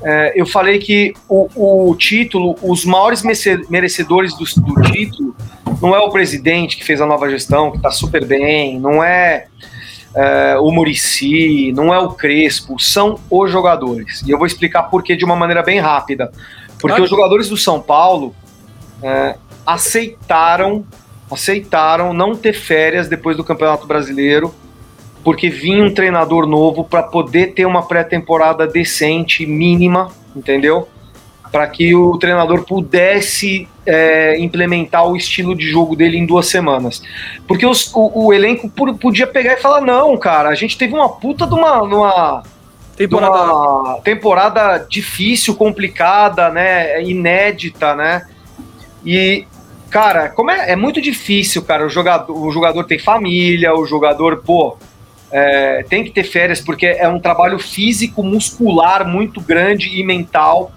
é, eu falei que o, o, título, os maiores merecedores do, do, título, não é o presidente que fez a nova gestão, que está super bem, não é, é, o Murici, não é o Crespo, são os jogadores. E eu vou explicar por que de uma maneira bem rápida. Porque os jogadores do São Paulo é, aceitaram aceitaram não ter férias depois do Campeonato Brasileiro, porque vinha um treinador novo para poder ter uma pré-temporada decente, mínima, entendeu? Para que o treinador pudesse é, implementar o estilo de jogo dele em duas semanas. Porque os, o, o, elenco podia pegar e falar: não, cara, a gente teve uma puta de uma. uma temporada, uma temporada difícil, complicada, né? Inédita, né? E Cara, como é, é muito difícil, cara. O jogador, o jogador tem família, o jogador, pô, é, tem que ter férias porque é um trabalho físico, muscular muito grande e mental.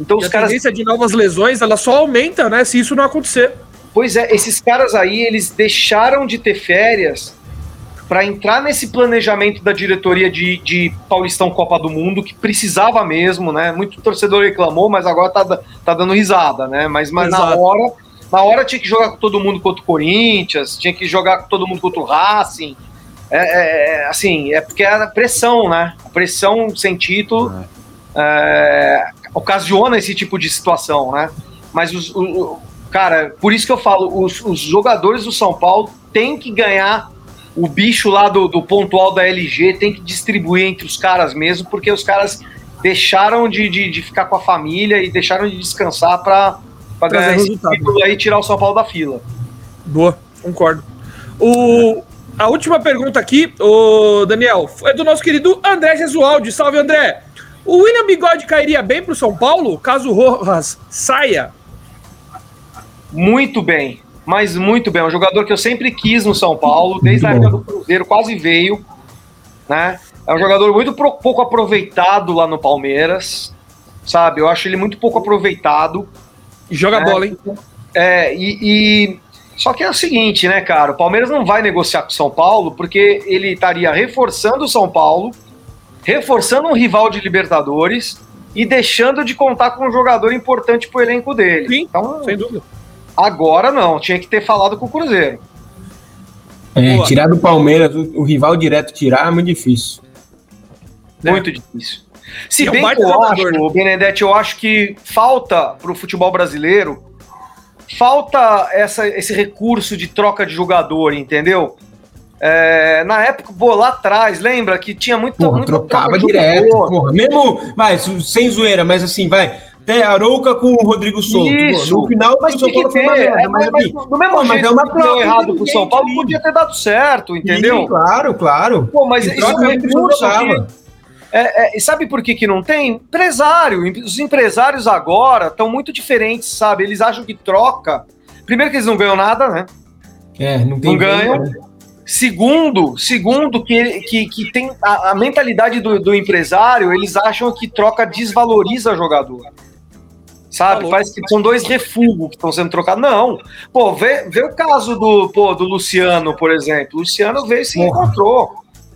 Então e os a caras. Tendência de novas lesões ela só aumenta, né? Se isso não acontecer. Pois é, esses caras aí, eles deixaram de ter férias para entrar nesse planejamento da diretoria de, de Paulistão Copa do Mundo, que precisava mesmo, né? Muito torcedor reclamou, mas agora tá, tá dando risada, né? Mas, mas na hora na hora tinha que jogar com todo mundo contra o Corinthians, tinha que jogar com todo mundo contra o Racing. É, é, é assim, é porque a pressão, né? A pressão sem título é, ocasiona esse tipo de situação, né? Mas, os, o, cara, por isso que eu falo, os, os, jogadores do São Paulo têm que ganhar o bicho lá do, do pontual da LG, tem que distribuir entre os caras mesmo, porque os caras deixaram de, de, de ficar com a família e deixaram de descansar para para ganhar esse título aí e tirar o São Paulo da fila. Boa, concordo. O, a última pergunta aqui, o Daniel, é do nosso querido André Jesualdi. Salve, André. O William Bigode cairia bem para o São Paulo caso o Rojas saia? Muito bem, mas muito bem. É um jogador que eu sempre quis no São Paulo, desde a época do Cruzeiro, quase veio. Né? É um jogador muito pouco aproveitado lá no Palmeiras, sabe? Eu acho ele muito pouco aproveitado. E joga é, bola, hein? É, e, e, Só que é o seguinte, né, cara? O Palmeiras não vai negociar com o São Paulo porque ele estaria reforçando o São Paulo, reforçando um rival de Libertadores e deixando de contar com um jogador importante pro elenco dele. Sim, então, sem dúvida. Agora não, tinha que ter falado com o Cruzeiro. É, tirar do Palmeiras, o, o, rival direto tirar é muito difícil. Muito é. difícil. Se é bem que eu acho, né? Benedetti, eu acho que falta para o futebol brasileiro, falta essa, esse recurso de troca de jogador, entendeu? É, na época, pô, lá atrás, lembra que tinha muito. Porra, trocava direto, porra. Mesmo, vai, sem zoeira, mas assim, vai. Até Arouca com o Rodrigo Souza. Isso. No final, mas o São Paulo foi uma merda. É, mas, mas, assim, do mesmo pô, jeito mas é uma que deu errado pro São Paulo, podia ter dado certo, entendeu? Sim, claro, claro. Pô, mas isso é um recurso é, é, e sabe por que, que não tem? Empresário. Os empresários agora estão muito diferentes, sabe? Eles acham que troca. Primeiro que eles não ganham nada, né? É, não, tem não ganham. Né? Segundo, segundo que, que, que tem a, a mentalidade do, do, empresário, eles acham que troca desvaloriza o jogador. Sabe? Falou. Parece que são dois refugos que estão sendo trocados. Não. Pô, vê, vê o caso do, pô, do Luciano, por exemplo. O Luciano veio e se encontrou.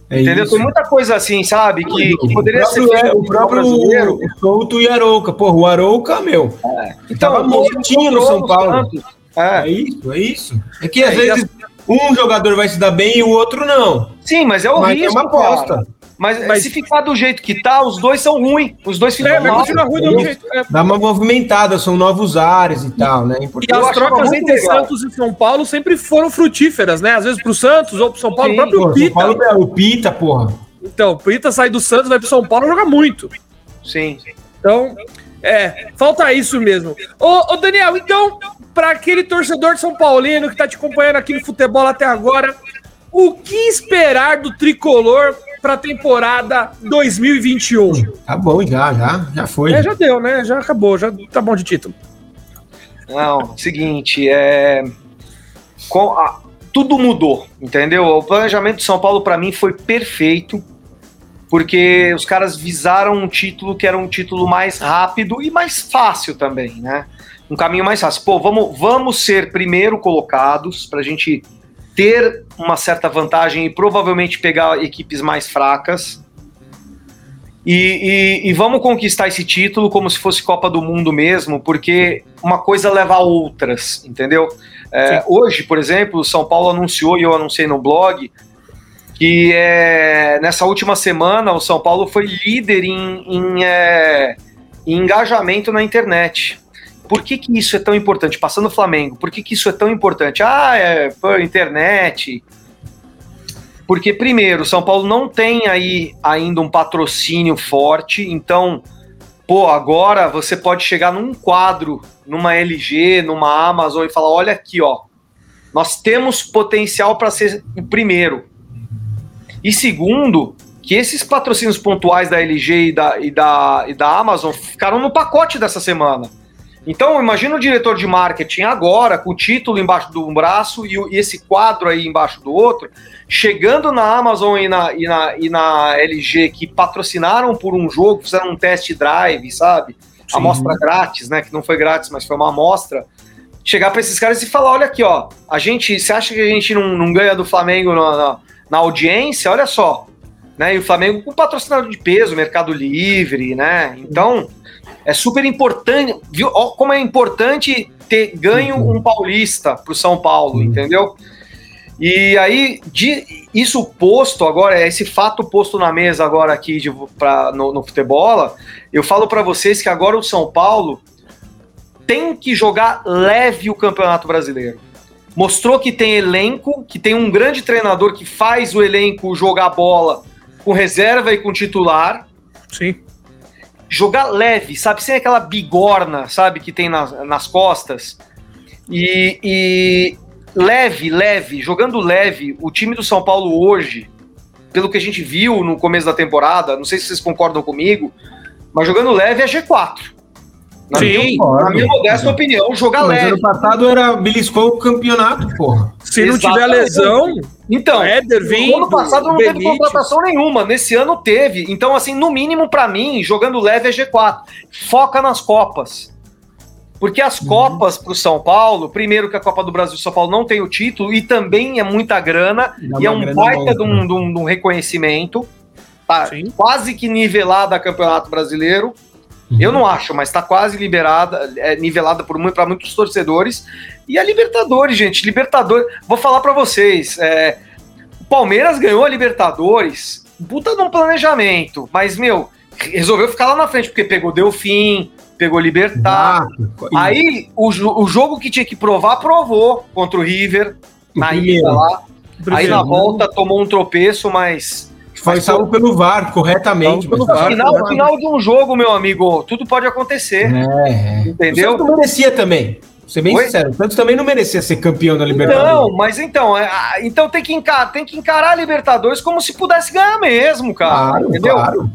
É Entendeu? Isso. Tem muita coisa assim, sabe? Que, que poderia ser feito o próprio brasileiro. Souto e Arouca. Porra, o Arouca, meu. É. Então, tava mortinho no São Paulo. É. é. isso, é isso. É que às é, vezes um jogador vai se dar bem e o outro não. Sim, mas é o mas risco, é uma aposta. Cara. Mas, mas, se ficar do jeito que tá, os dois são ruins. Os dois ficam é, mal. Ruim do jeito, é. Dá uma movimentada, são novos ares e tal, né? E as trocas entre legal. Santos e São Paulo sempre foram frutíferas, né? Às vezes pro Santos ou pro São Paulo, Sim, o próprio Pita. São Paulo é o Pita, porra. Então, o Pita sai do Santos, vai pro São Paulo joga muito. Sim. Então, é, falta isso mesmo. Ô, ô Daniel, então, para aquele torcedor de São Paulino que tá te acompanhando aqui no futebol até agora, o que esperar do tricolor para a temporada 2021? Tá bom, já, já, já foi. É, já deu, né? Já acabou, já tá bom de título. Não, seguinte, é. Com a... Tudo mudou, entendeu? O planejamento de São Paulo, para mim, foi perfeito, porque os caras visaram um título que era um título mais rápido e mais fácil também, né? Um caminho mais fácil. Pô, vamos, vamos ser primeiro colocados para a gente ter uma certa vantagem e provavelmente pegar equipes mais fracas. E, e, e, vamos conquistar esse título como se fosse Copa do Mundo mesmo, porque uma coisa leva a outras, entendeu? É, hoje, por exemplo, o São Paulo anunciou, e eu anunciei no blog, que é, nessa última semana o São Paulo foi líder em, em, é, em engajamento na internet. Por que, que isso é tão importante? Passando o Flamengo, por que, que isso é tão importante? Ah, é por internet. Porque, primeiro, São Paulo não tem aí ainda um patrocínio forte, então, pô, agora você pode chegar num quadro, numa LG, numa Amazon e falar: olha aqui, ó, nós temos potencial para ser o primeiro. E segundo, que esses patrocínios pontuais da LG e da, e da, e da Amazon ficaram no pacote dessa semana. Então, imagina o diretor de marketing agora, com o título embaixo do braço e, e esse quadro aí embaixo do outro, chegando na Amazon e na, e, na, e na LG, que patrocinaram por um jogo, fizeram um test drive, sabe? Sim. Amostra grátis, né? Que não foi grátis, mas foi uma amostra. Chegar para esses caras e falar: olha aqui, ó, a gente, você acha que a gente não, não ganha do Flamengo na, na, na audiência? Olha só, né? E o Flamengo com patrocinador de peso, Mercado Livre, né? Então é super importante, viu? Ó, como é importante ter ganho uhum. um paulista para o São Paulo, uhum. entendeu? E aí, de, isso posto agora, é esse fato posto na mesa agora aqui de, pra, no, no futebol, eu falo para vocês que agora o São Paulo tem que jogar leve o Campeonato Brasileiro. Mostrou que tem elenco, que tem um grande treinador que faz o elenco jogar bola com reserva e com titular. Sim jogar leve, sabe? Sem aquela bigorna, sabe? Que tem nas, nas costas. E, e leve, leve, jogando leve, o time do São Paulo hoje, pelo que a gente viu no começo da temporada, não sei se vocês concordam comigo, mas jogando leve é G4. Na, Sim, minha, na minha modesta opinião, jogar Mas leve. ano passado era beliscou o campeonato, porra. Se não tiver lesão. Então, Éder, vindo, ano passado não Benítez. teve contratação nenhuma, nesse ano teve. Então, assim, no mínimo para mim, jogando leve é G4. Foca nas Copas. Porque as uhum. Copas para o São Paulo, primeiro que a Copa do Brasil São Paulo não tem o título e também é muita grana e é um baita de um, de, um, de um reconhecimento. Tá quase que nivelada a Campeonato Brasileiro. Uhum. Eu não acho, mas está quase liberada, é, nivelada por para muitos torcedores. E a Libertadores, gente, Libertadores. Vou falar para vocês, é, o Palmeiras ganhou a Libertadores, puta num planejamento, mas meu, resolveu ficar lá na frente porque pegou Delfim, pegou Libertar. Ah, Aí o, o jogo que tinha que provar provou contra o River na ida lá. Aí na volta tomou um tropeço, mas foi salvo pelo VAR, corretamente. Pelo VAR, final, final de um jogo, meu amigo, tudo pode acontecer. É, é. entendeu? O Santos não merecia também. Vou ser bem Oi? sincero, o Santos também não merecia ser campeão da Libertadores. Não, mas então, é, então tem que, encarar, tem que encarar a Libertadores como se pudesse ganhar mesmo, cara. Claro, entendeu? Claro.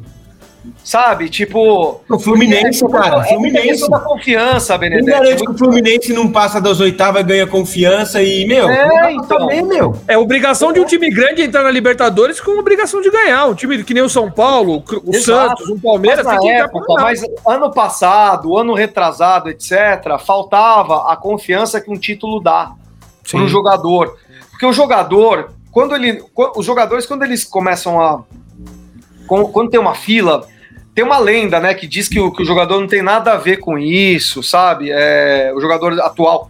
Sabe? Tipo. O Fluminense, é, cara. É, Fluminense. É da confiança, Benedetto. Quem garante que o Fluminense não passa das oitavas, ganha confiança e, meu. É, então. Também, meu. É obrigação de um time grande entrar na Libertadores com obrigação de ganhar. Um time que nem o São Paulo, o Exato. Santos, o Palmeiras mas tem que época, Mas ano passado, ano retrasado, etc., faltava a confiança que um título dá para o jogador. Porque o jogador, quando ele. Os jogadores, quando eles começam a. Quando tem uma fila tem uma lenda, né, que diz que o, que o jogador não tem nada a ver com isso, sabe? É, o jogador atual.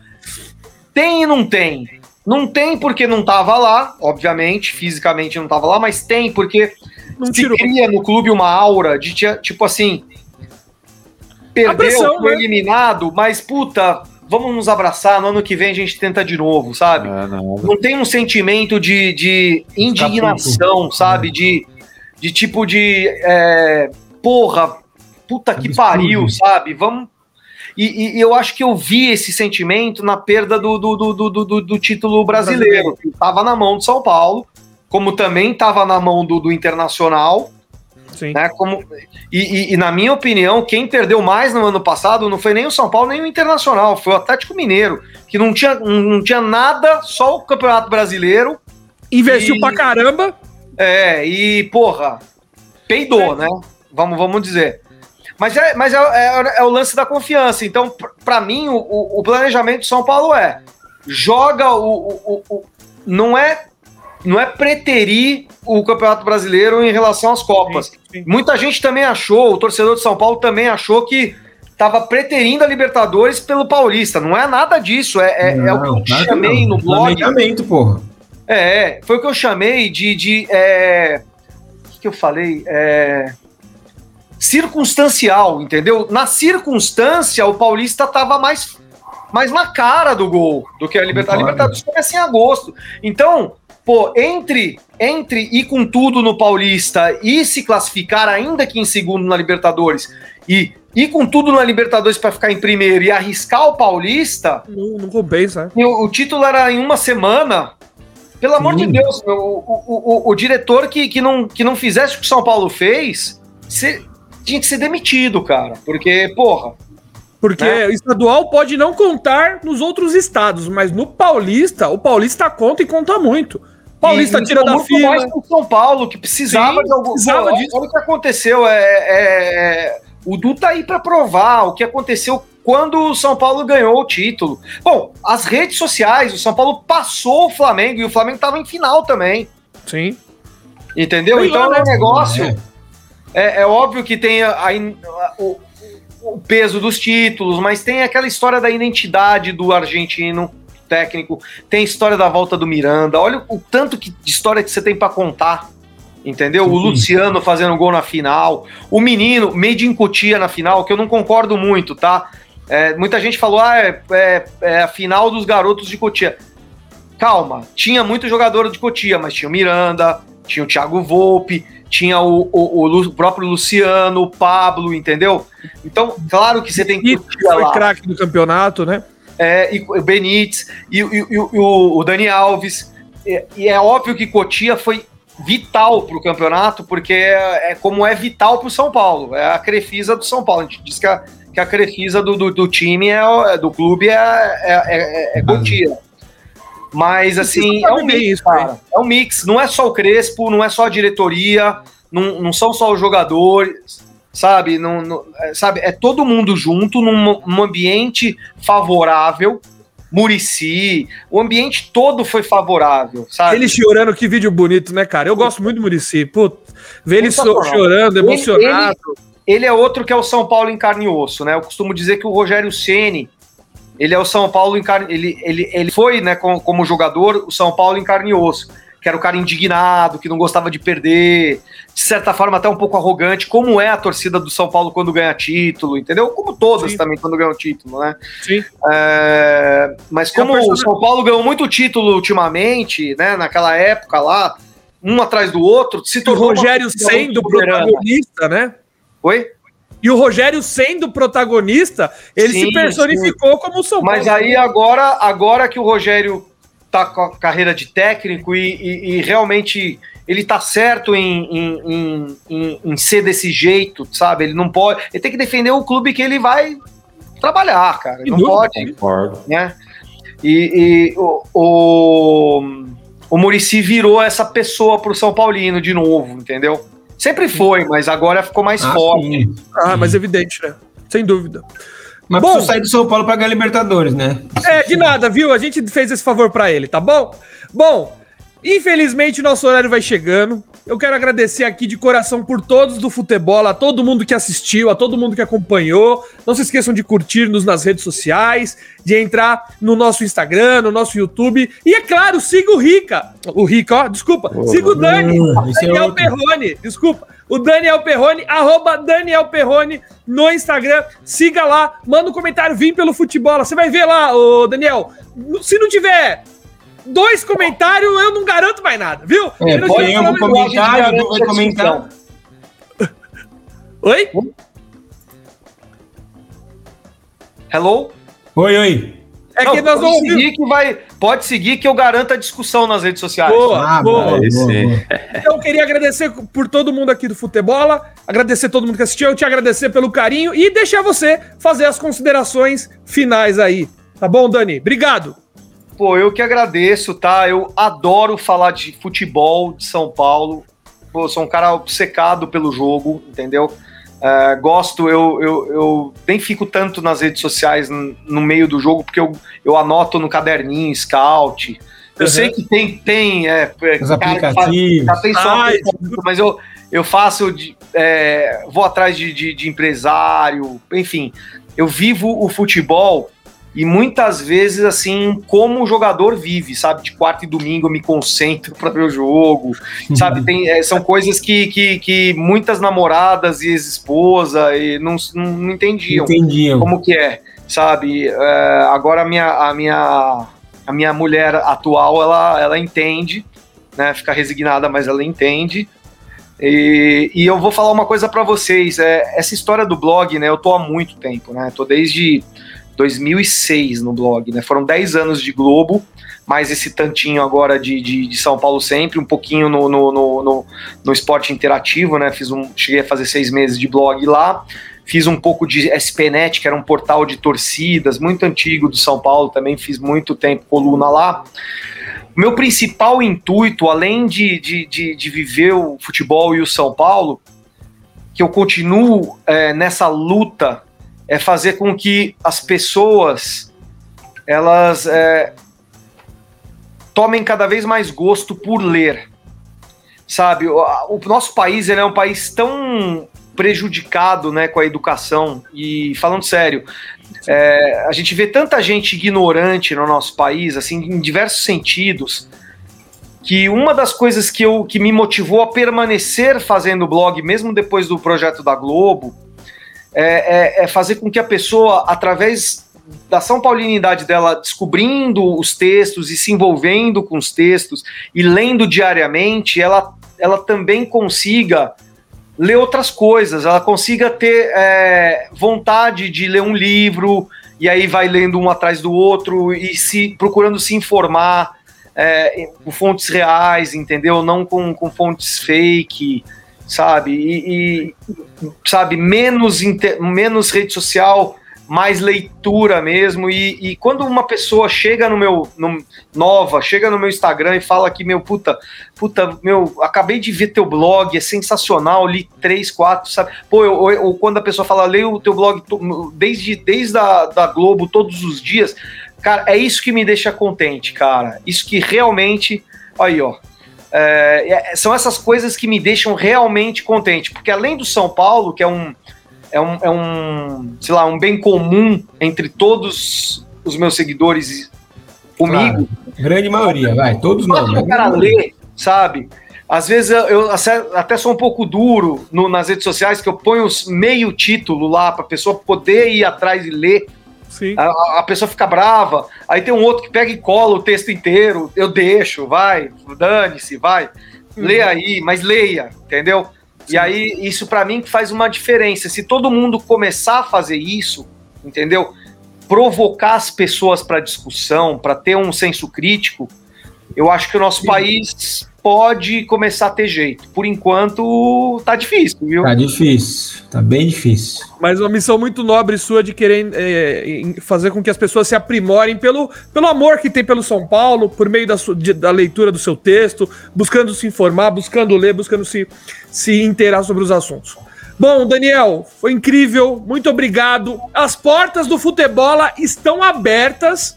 Tem e não tem. Não tem porque não estava lá, obviamente, fisicamente não estava lá, mas tem porque não se tirou. cria no clube uma aura de tipo assim. Perdeu, pressão, foi né? eliminado, mas puta, vamos nos abraçar, no ano que vem a gente tenta de novo, sabe? É, não. não. tem um sentimento de, de indignação, sabe? De, de tipo de. É, porra, puta que pariu, sabe? Vamos. E, e, eu acho que eu vi esse sentimento na perda do, do, do, do, do título brasileiro, que estava na mão do São Paulo, como também estava na mão do, do Internacional. Sim. Né, como, e, e- e, na minha opinião, quem perdeu mais no ano passado não foi nem o São Paulo, nem o Internacional, foi o Atlético Mineiro, que não tinha, não tinha nada, só o Campeonato Brasileiro. Investiu E- pra caramba. É, e, porra, peidou, né? Vamos, vamos dizer. Mas, é, mas é, é- é o lance da confiança. Então, pra mim, o, o- planejamento do São Paulo é joga o. o- o- o- não é. Não é preterir o Campeonato Brasileiro em relação às Copas. Sim. Muita gente também achou, o torcedor de São Paulo também achou que estava preterindo a Libertadores pelo Paulista. Não é nada disso. É, é- é o que eu Não, claro chamei não. no blog. Planejamento, porra. É, foi o que eu chamei de. de é, o que, que eu falei? É, circunstancial, entendeu? Na circunstância, o Paulista tava mais, mais na cara do gol do que a Libertadores. A. Libertadores começa em agosto. Então, pô, entre, entre ir com tudo no Paulista e se classificar, ainda que em segundo na Libertadores, e ir com tudo na Libertadores para ficar em primeiro e arriscar o Paulista. Não, não compensa, né? E o, o título era em uma semana. Pelo amor de Sim. Deus, meu, o, o, o, o diretor que, que, não, que não fizesse o que o São Paulo fez, se- tinha que ser demitido, cara. Porque, porra, Porque Né? o estadual pode não contar nos outros estados, mas no Paulista, o Paulista conta e conta muito. Paulista e- tira da muito fila. mais São Paulo, que precisava Sim, de algum. precisava Pô, disso. Olha o que aconteceu. É, é- o Du tá aí pra provar o que aconteceu quando o São Paulo ganhou o título. Bom, as redes sociais, o São Paulo passou o Flamengo e o Flamengo tava em final também. Sim. Entendeu? Sei então lá, é um né? negócio. É. É, é óbvio que tem a- a- o, o peso dos títulos, mas tem aquela história da identidade do argentino técnico, tem a história da volta do Miranda. Olha o tanto que, de história que você tem pra contar. Entendeu? O Sim. Luciano fazendo gol na final, o menino made in Cotia na final, que eu não concordo muito, tá? É, muita gente falou, ah, é, é- é a final dos garotos de Cotia. Calma, tinha muito jogador de Cotia, mas tinha o Miranda, tinha o Thiago Volpe, tinha o, o- o Lu- próprio Luciano, o Pablo, entendeu? Então, claro que você tem E Cotia foi craque do campeonato, né? É, e o Benítez e, e- e o- e o, o Dani Alves. E, e é óbvio que Cotia foi vital para o campeonato, porque é, é como é vital para o São Paulo. É a crefisa do São Paulo. A gente diz que a, que a crefisa do, do, do time, é, o- é- do clube, é, é, é, é Cotia. Mas, assim, é um mix, cara. É um mix. Não é só o Crespo, não é só a diretoria, não, não são só os jogadores, sabe? Não, não- é, sabe? É todo mundo junto num, num ambiente favorável. Murici, o ambiente todo foi favorável, sabe? Ele chorando, que vídeo bonito, né, cara? Eu gosto muito do Murici. Ver ele so- chorando, Ele- emocionado. ele é outro que é o São Paulo em carne e osso, né? Eu costumo dizer que o Rogério Ceni ele é o São Paulo em carne, ele, ele, ele foi, né, como, como jogador, o São Paulo em carne e osso, que era o cara indignado, que não gostava de perder, de certa forma até um pouco arrogante, como é a torcida do São Paulo quando ganha título, entendeu? Como todas Sim. também quando ganham título, né? Sim. É, mas É como o persona- São Paulo ganhou muito título ultimamente, né, naquela época lá, um atrás do outro, se o tornou uma Rogério sendo protagonista, né? Oi? E o Rogério sendo protagonista, ele Sim, se personificou como o São Paulo. Mas aí agora, agora que o Rogério tá com a carreira de técnico e, e- e realmente ele tá certo em, em- em- em- em ser desse jeito, sabe? Ele não pode. Ele tem que defender o clube que ele vai trabalhar, cara. Ele não dúvida. pode, Concordo. né? E, e o, o, o Murici virou essa pessoa pro São Paulino de novo, entendeu? Sempre foi, mas agora ficou mais Ah, forte. sim. Ah, mas evidente, né? Sem dúvida. Mas Bom. precisa sair do São Paulo pra ganhar Libertadores, né? É, de nada, viu? A gente fez esse favor pra ele, tá bom? Bom, infelizmente nosso horário vai chegando. Eu quero agradecer aqui de coração por todos do futebol, a todo mundo que assistiu, a todo mundo que acompanhou. Não se esqueçam de curtir-nos nas redes sociais, de entrar no nosso Instagram, no nosso YouTube. E é claro, siga o Rica. O Rica, ó, desculpa. Siga o Dani. Hum, é Daniel outro. Perrone, desculpa. O Daniel Perrone, arroba Daniel Perrone no Instagram. Siga lá, manda um comentário, vim pelo futebol. Você vai ver lá, ô Daniel. Se não tiver dois comentários, eu não garanto mais nada, viu? É, Eu não pode estou eu vou falando- comentar. Oi? Hello? Oi, oi. É que nós pode vamos ouvir. seguir que vai. pode seguir que eu garanto a discussão nas redes sociais. Boa, Ah, boa. Então, eu queria agradecer por todo mundo aqui do Futebola, agradecer todo mundo que assistiu, eu te agradecer pelo carinho e deixar você fazer as considerações finais aí. Tá bom, Dani? Obrigado. Pô, eu que agradeço, tá? Eu adoro falar de futebol de São Paulo. Pô, sou um cara obcecado pelo jogo, entendeu? É, gosto, eu, eu, eu nem fico tanto nas redes sociais no meio do jogo, porque eu, eu anoto no caderninho, scout. Eu Uhum. sei que tem, tem é, é, Os faz- aplicativos. já tem só mas eu, eu faço, de- é, vou atrás de, de, de empresário, enfim, eu vivo o futebol e muitas vezes, assim, como o jogador vive, sabe? De quarta e domingo eu me concentro para ver o jogo, sabe? Tem, é, são coisas que, que, que muitas namoradas e ex-esposa e não, não, não entendiam Entendiam. como que é, sabe? É, agora a minha, a minha, a minha mulher atual, ela, ela entende, né? Fica resignada, mas ela entende. E, e eu vou falar uma coisa para vocês, é, essa história do blog, né? Eu tô há muito tempo, né? Tô desde 2006 no blog, né? Foram 10 anos de Globo, mais esse tantinho agora de, de, de São Paulo sempre, um pouquinho no, no, no, no, no esporte interativo, né? Fiz um, cheguei a fazer seis meses de blog lá. Fiz um pouco de SPNet, que era um portal de torcidas, muito antigo do São Paulo, também fiz muito tempo coluna lá. Meu principal intuito, além de, de, de, de viver o futebol e o São Paulo, que eu continuo é, nessa luta, é fazer com que as pessoas elas é, tomem cada vez mais gosto por ler. Sabe, o, o nosso país é um país tão prejudicado né, com a educação. E falando sério, é, a gente vê tanta gente ignorante no nosso país, assim, em diversos sentidos, que uma das coisas que, eu, que me motivou a permanecer fazendo blog, mesmo depois do projeto da Globo, é, é, é fazer com que a pessoa, através da São Paulinidade dela, descobrindo os textos e se envolvendo com os textos e lendo diariamente, ela, ela também consiga ler outras coisas, ela consiga ter é, vontade de ler um livro e aí vai lendo um atrás do outro e se procurando se informar é, com fontes reais, entendeu? Não com, com fontes fake, sabe? E, e sabe menos inter, menos rede social, mais leitura mesmo. E, e, quando uma pessoa chega no meu no, nova, chega no meu Instagram e fala que meu puta, puta, meu, acabei de ver teu blog, é sensacional, li três, quatro, sabe? Pô, ou quando a pessoa fala, leio o teu blog desde, desde a da Globo todos os dias, cara, é isso que me deixa contente, cara. Isso que realmente, aí, ó. É, são essas coisas que me deixam realmente contente, porque além do São Paulo, que é um, é um, é um, sei lá, um bem comum entre todos os meus seguidores comigo. Claro. Grande maioria, vai, todos não. O cara lê, sabe? Às vezes eu até sou um pouco duro no, nas redes sociais, que eu ponho meio título lá para a pessoa poder ir atrás e ler. A, a, pessoa fica brava, aí tem um outro que pega e cola o texto inteiro, eu deixo, vai, dane-se, vai, uhum. lê aí, mas leia, entendeu? Sim. E aí, isso para mim faz uma diferença. Se todo mundo começar a fazer isso, entendeu? Provocar as pessoas para discussão, para ter um senso crítico, eu acho que o nosso Sim. país pode começar a ter jeito. Por enquanto, tá difícil, viu? Tá difícil, tá bem difícil. Mas uma missão muito nobre sua de querer é, fazer com que as pessoas se aprimorem pelo, pelo amor que tem pelo São Paulo, por meio da, de, da leitura do seu texto, buscando se informar, buscando ler, buscando se, se inteirar sobre os assuntos. Bom, Daniel, foi incrível, muito obrigado. As portas do futebol estão abertas,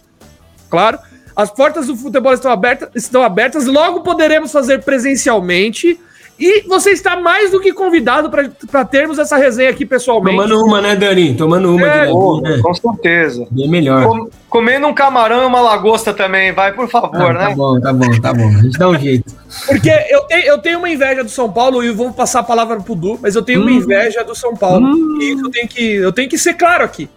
claro. As portas do futebol estão abertas, estão abertas, logo poderemos fazer presencialmente. E você está mais do que convidado para termos essa resenha aqui pessoalmente. Tomando uma, né, Dani? Tomando uma é, de oh, né? Com certeza. Bem melhor. Com, comendo um camarão e uma lagosta também, vai, por favor, ah, né? Tá bom, tá bom, tá bom. A gente dá um jeito. Porque eu, te, eu tenho uma inveja do São Paulo e vou passar a palavra pro Du, mas eu tenho hum. uma inveja do São Paulo. Hum. E isso eu tenho, que, eu tenho que ser claro aqui.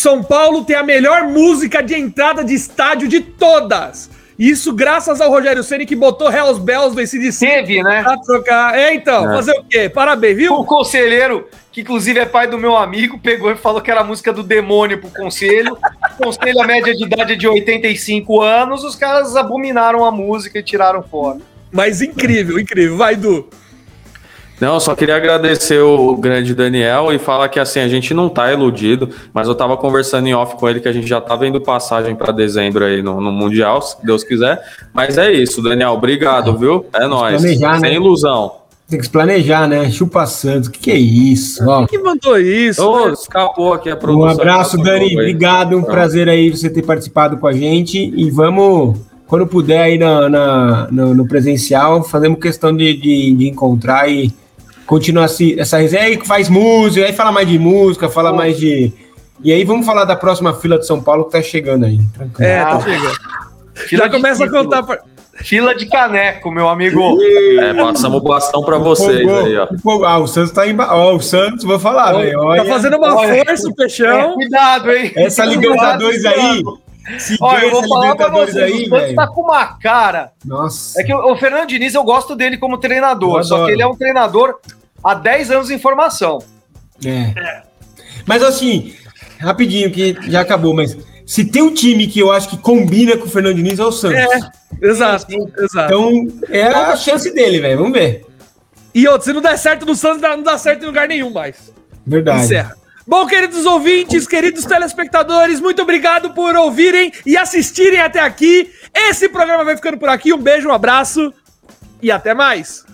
São Paulo tem a melhor música de entrada de estádio de todas. Isso graças ao Rogério Ceni que botou Hells Bells do ACDC Teve, né? pra trocar. É, então, É. fazer o quê? Parabéns, viu? O conselheiro, que inclusive é pai do meu amigo, pegou e falou que era a música do demônio pro conselho. O conselho, a média de idade é de 85 anos, os caras abominaram a música e tiraram fora. Mas incrível, incrível. Vai, Du. Não, eu só queria agradecer o grande Daniel e falar que assim, a gente não tá iludido, mas eu tava conversando em off com ele que a gente já tá vendo passagem para dezembro aí no, no Mundial, se Deus quiser. Mas é isso, Daniel, obrigado, viu? É nóis. planejar, né? Sem ilusão. Tem que se planejar, né? Chupa Santos. O que, que é isso? Ó, Quem mandou isso? Ô, né? escapou aqui a um produção. abraço, Tá Dani. Obrigado. Um prazer aí você ter participado com a gente. E vamos, quando puder, aí na, na- no, no presencial, fazemos questão de, de, de encontrar e continuar assim, essa resenha aí que faz música, aí fala mais de música, fala mais de. E aí vamos falar da próxima fila de São Paulo que tá chegando aí. Tranquilo. É, tá Ah, chegando. Fila Já começa a contar. pra- Fila de caneco, meu amigo. É, passamos o bastão pra vocês aí, ó. Ah, o Santos tá embaixo. Ó, o Santos, vou falar, velho. Tá fazendo uma Olha. força o É, Peixão. cuidado, hein? Essa Libertadores aí. Olha, eu vou falar pra vocês, aí, o Santos tá com uma cara. Nossa. É que o Fernando Diniz, eu gosto dele como treinador, só que ele é um treinador há 10 anos em formação. É. Mas assim, rapidinho, que já acabou, mas se tem um time que eu acho que combina com o Fernando Diniz é o Santos. É, exato, exato. Então, é a chance dele, velho. Vamos ver. E outro, se não der certo no Santos, não dá certo em lugar nenhum mais. Verdade. Encerra. Bom, queridos ouvintes, queridos telespectadores, muito obrigado por ouvirem e assistirem até aqui. Esse programa vai ficando por aqui. Um beijo, um abraço e até mais.